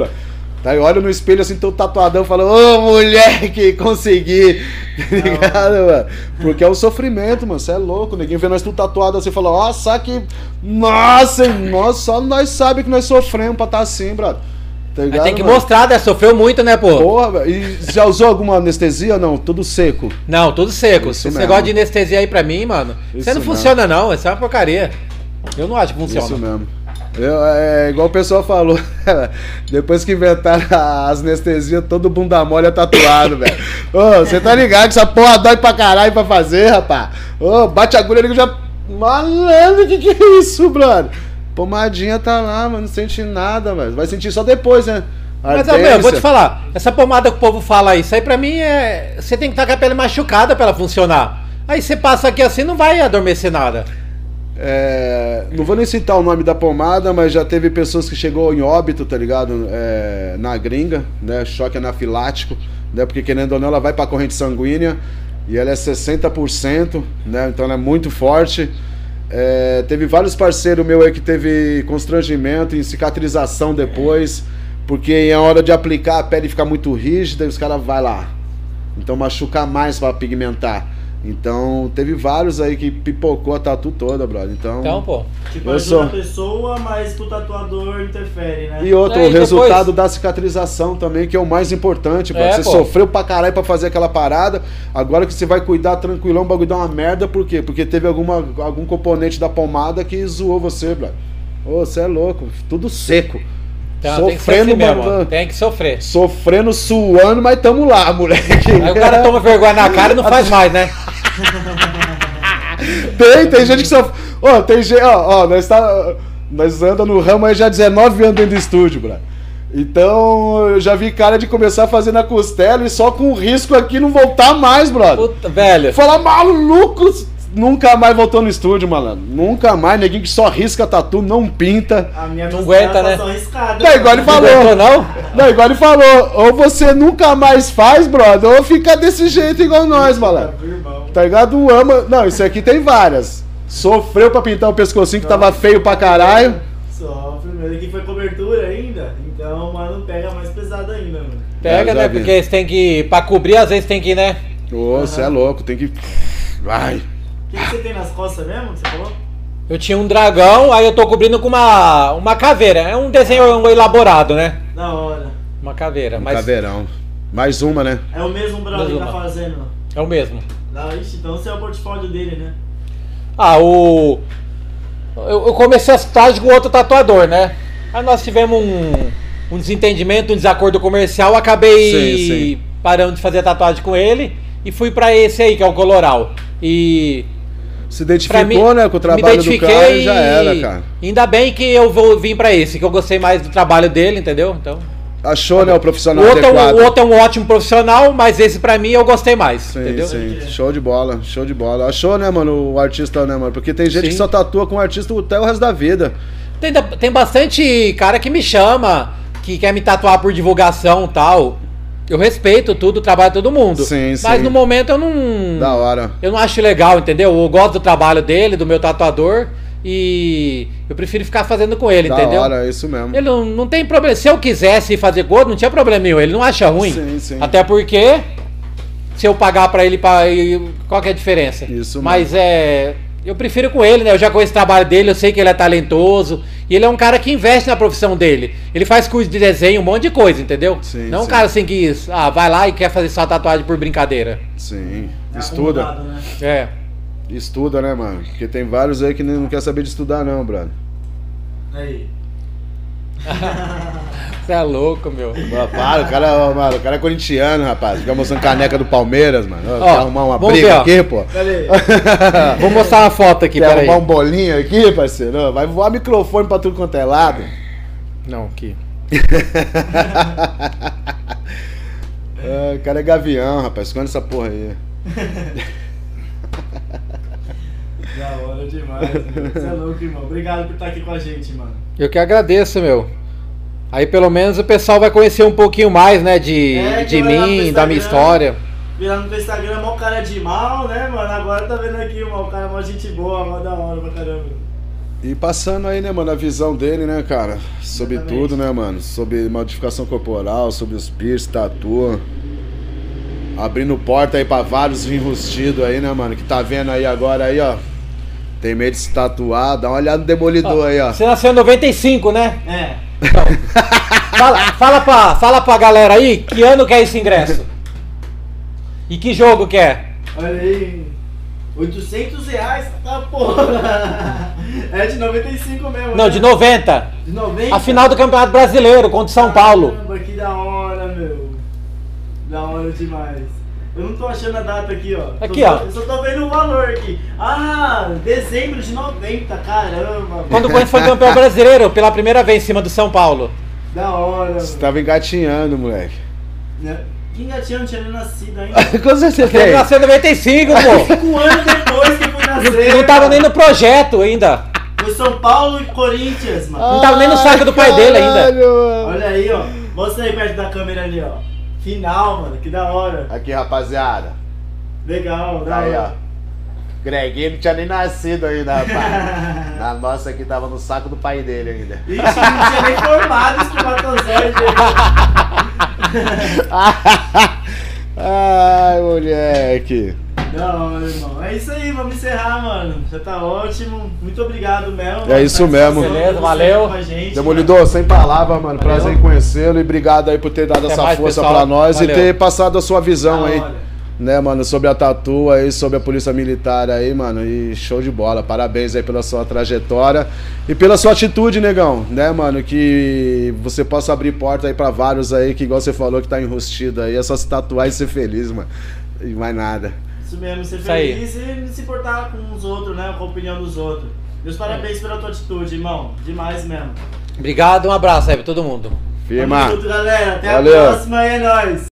Tá, eu olho no espelho assim, tô tatuadão, falo, ô moleque, consegui. Tá ligado, mano? Porque é um sofrimento, mano. Você é louco. Ninguém vê nós tudo tatuado assim, fala, nossa, que. Nossa, nossa, só nós sabe que nós sofremos pra estar assim, brother. Tá ligado? tem que mano? mostrar, né? Sofreu muito, né, pô? Porra. E já usou alguma anestesia ou não? Tudo seco. Não, tudo seco. Isso Esse mesmo. negócio de anestesia aí pra mim, mano, isso aí não mesmo. funciona não, isso é uma porcaria. Eu não acho que funciona. Isso mesmo. Eu, é igual o pessoal falou, depois que inventaram as anestesias, todo bunda mole é tatuado, velho. Ô, você tá ligado que essa porra dói pra caralho pra fazer, rapaz? Ô, bate a agulha ali que eu já. Malandro, que que é isso, brother? Pomadinha tá lá, mano, não sente nada, velho. Vai sentir só depois, né? Mas, meu, eu vou te falar, essa pomada que o povo fala aí, isso aí pra mim é. Você tem que estar com a pele machucada pra ela funcionar. Aí você passa aqui assim, não vai adormecer nada. É, não vou nem citar o nome da pomada, mas já teve pessoas que chegou em óbito, tá ligado? É, na gringa, né? Choque anafilático, né? Porque querendo ou não, ela vai pra corrente sanguínea e ela é 60%, né? Então ela é muito forte. É, teve vários parceiros meu aí que teve constrangimento em cicatrização depois, porque é hora de aplicar a pele fica muito rígida e os caras vai lá. Então machuca mais para pigmentar. Então, teve vários aí que pipocou a tatu toda, brother. Então, Então, pô. Tipo, Eu ajuda sou- a pessoa, mas pro tatuador interfere, né? E outro, É, o e depois- resultado da cicatrização também, que é o mais importante, brother. É, Você pô. sofreu pra caralho pra fazer aquela parada, agora que você vai cuidar tranquilão, o bagulho dá uma merda, por quê? Porque teve alguma, algum componente da pomada que zoou você, brother. Ô, você é louco, tudo seco. Então, tem que Sofrendo, assim. Tem que sofrer. Sofrendo, suando, mas tamo lá, moleque. Aí o cara toma vergonha na cara e não faz mais, né? Tem, tem gente que só. Ó, tem gente. Ó, ó, nós tá. Nós anda no ramo aí já há 19 anos dentro do estúdio, bro. Então, eu já vi cara de começar a fazer na costela e só com risco aqui não voltar mais, brother. Puta, velho. Falar maluco, nunca mais voltou no estúdio, malandro. Nunca mais, neguinho que só risca tatu, não pinta. A minha Não aguenta, né? riscada. É igual ele Não falou. aguentou, não? Não, igual ele falou, ou você nunca mais faz, brother, ou fica desse jeito igual nós, malandro. Tá ligado? Ama. Não, isso aqui tem várias. Sofreu pra pintar o pescocinho que tava feio pra caralho. Sofre, mas aqui foi cobertura ainda, então, mano, pega mais pesado ainda, mano. Pega, já né? vi. Porque você tem que. Pra cobrir, às vezes tem que, né? Ô, você é louco, tem que. Vai. O que, que você tem nas costas mesmo, que você falou? Eu tinha um dragão, aí eu tô cobrindo com uma, uma caveira. É um desenho elaborado, né? Da hora. Uma caveira, Um mas caveirão. Mais uma, né? É o mesmo brother que tá fazendo. é o mesmo. Ah, ixi, então você é o portfólio dele, né? Ah, o. Eu, eu comecei a tatuagem com outro tatuador, né? Aí nós tivemos um, um desentendimento, um desacordo comercial, acabei Sim, sim. parando de fazer tatuagem com ele e fui pra esse aí, que é o Coloral. E. Se identificou, mim, né, com o trabalho do cara e já era, cara. Ainda bem que eu vou vim pra esse, que eu gostei mais do trabalho dele, entendeu? Então. Achou, né, o O profissional outro, é um, adequado. o outro é um ótimo profissional, mas esse pra mim eu gostei mais, Sim, entendeu? sim. Show de bola, show de bola. Achou, né, mano, o artista, né, mano? Porque tem gente Sim. que só tatua com o artista até o resto da vida. Tem, tem bastante cara que me chama, que quer me tatuar por divulgação e tal. Eu respeito tudo, o trabalho de todo mundo. Sim, Mas sim. no momento eu não. Da hora. Eu não acho legal, entendeu? Eu gosto do trabalho dele, do meu tatuador. E eu prefiro ficar fazendo com ele, Da entendeu? hora, é isso mesmo. Ele não, não tem problema. Se eu quisesse fazer outro, não tinha problema nenhum. Ele não acha ruim. Sim, sim. Até porque, se eu pagar pra ele, pra, qual que é a diferença? Isso Mas é. Eu prefiro com ele, né? Eu já conheço o trabalho dele, eu sei que ele é talentoso. E ele é um cara que investe na profissão dele. Ele faz curso de desenho, um monte de coisa, entendeu? Sim, não um sim. cara assim que ah, vai lá e quer fazer só tatuagem por brincadeira. Sim. É Estuda. né? É. Estuda, né, mano? Porque tem vários aí que não quer saber de estudar, não, brother. Aí. Você é louco, meu. Para, o cara, ó, mano, o cara é corintiano, rapaz. Fica mostrando caneca do Palmeiras, mano. Ó, Quer arrumar uma briga ver, aqui, pô. Vou mostrar uma foto aqui, Quer peraí. arrumar um bolinho aqui, parceiro? Vai voar microfone pra tudo quanto é lado. Não, aqui. Ah, o cara é gavião, rapaz. Esconde essa porra aí. Da hora demais, mano. Você é louco, irmão. Obrigado por estar aqui com a gente, mano. Eu que agradeço, meu. Aí pelo menos o pessoal vai conhecer um pouquinho mais, né, de, É, de vai lá mim, da minha história. Virando pro Instagram, mó cara de mal, né, mano? Agora tá vendo aqui, mano, o cara é mó gente boa, mó da hora pra caramba. E passando aí, né, mano, a visão dele, né, cara? Sobre Exatamente. tudo, né, mano? Sobre modificação corporal, sobre os piercing, tatu. Abrindo porta aí pra vários enrustidos aí, né, mano? Que tá vendo aí agora aí, ó. Tem medo de se tatuar. Dá uma olhada no demolidor aí, ó. Você nasceu em 95, né? É. Fala, fala, pra, fala pra galera aí que ano que é esse ingresso. E que jogo que é? Olha aí. 800 reais, tá porra. É de 95 mesmo. Não, né? de 90. De 90? A final do Campeonato Brasileiro contra o São Paulo. Caramba, que da hora, meu. Da hora demais. Eu não tô achando a data aqui, ó. Aqui, Tô- ó. Eu só tô vendo o valor aqui. Ah, dezembro de 90, caramba. Quando o Corinthians foi campeão brasileiro pela primeira vez em cima do São Paulo. Da hora, Você tava engatinhando, moleque. Né? Que engatinho não tinha nascido ainda. Quando você Ele nasceu em 95, pô. Cinco anos depois que eu fui nascer. Não tava nem no projeto ainda. Foi São Paulo e Corinthians, mano. Não tava nem no saco do pai dele ainda. Olha aí, ó. Mostra aí perto da câmera ali, ó. Final, mano. Que da hora. Aqui, rapaziada. Legal, da Tá aí, ó. hora. Greguinho não tinha nem nascido ainda, rapaz. A nossa aqui tava no saco do pai dele ainda. Ixi, não tinha nem formado esse espermatozoide Ai, moleque. Não, irmão. É isso aí, vamos encerrar, mano. Já tá ótimo. Muito obrigado mesmo. É isso mesmo. Beleza, valeu. com a gente, Demolidor, sem palavras, mano. Valeu. Prazer em conhecê-lo e obrigado aí por ter dado Até essa mais, força pessoal. pra nós Valeu. e ter passado a sua visão Da aí. hora. Né, mano, sobre a tatu aí, sobre a polícia militar aí, mano, e show de bola. Parabéns aí pela sua trajetória e pela sua atitude, negão, né, mano, que você possa abrir porta aí pra vários aí, que igual você falou que tá enrustido aí, é só se tatuar e ser feliz, mano. E mais nada. Isso mesmo, ser Isso aí. feliz e não se importar com os outros, né? Com a opinião dos outros. Meus parabéns pela tua atitude, irmão. Demais mesmo. Obrigado, um abraço aí pra todo mundo. Firma. Tamo junto, galera. Até Valeu. a próxima aí, é nóis.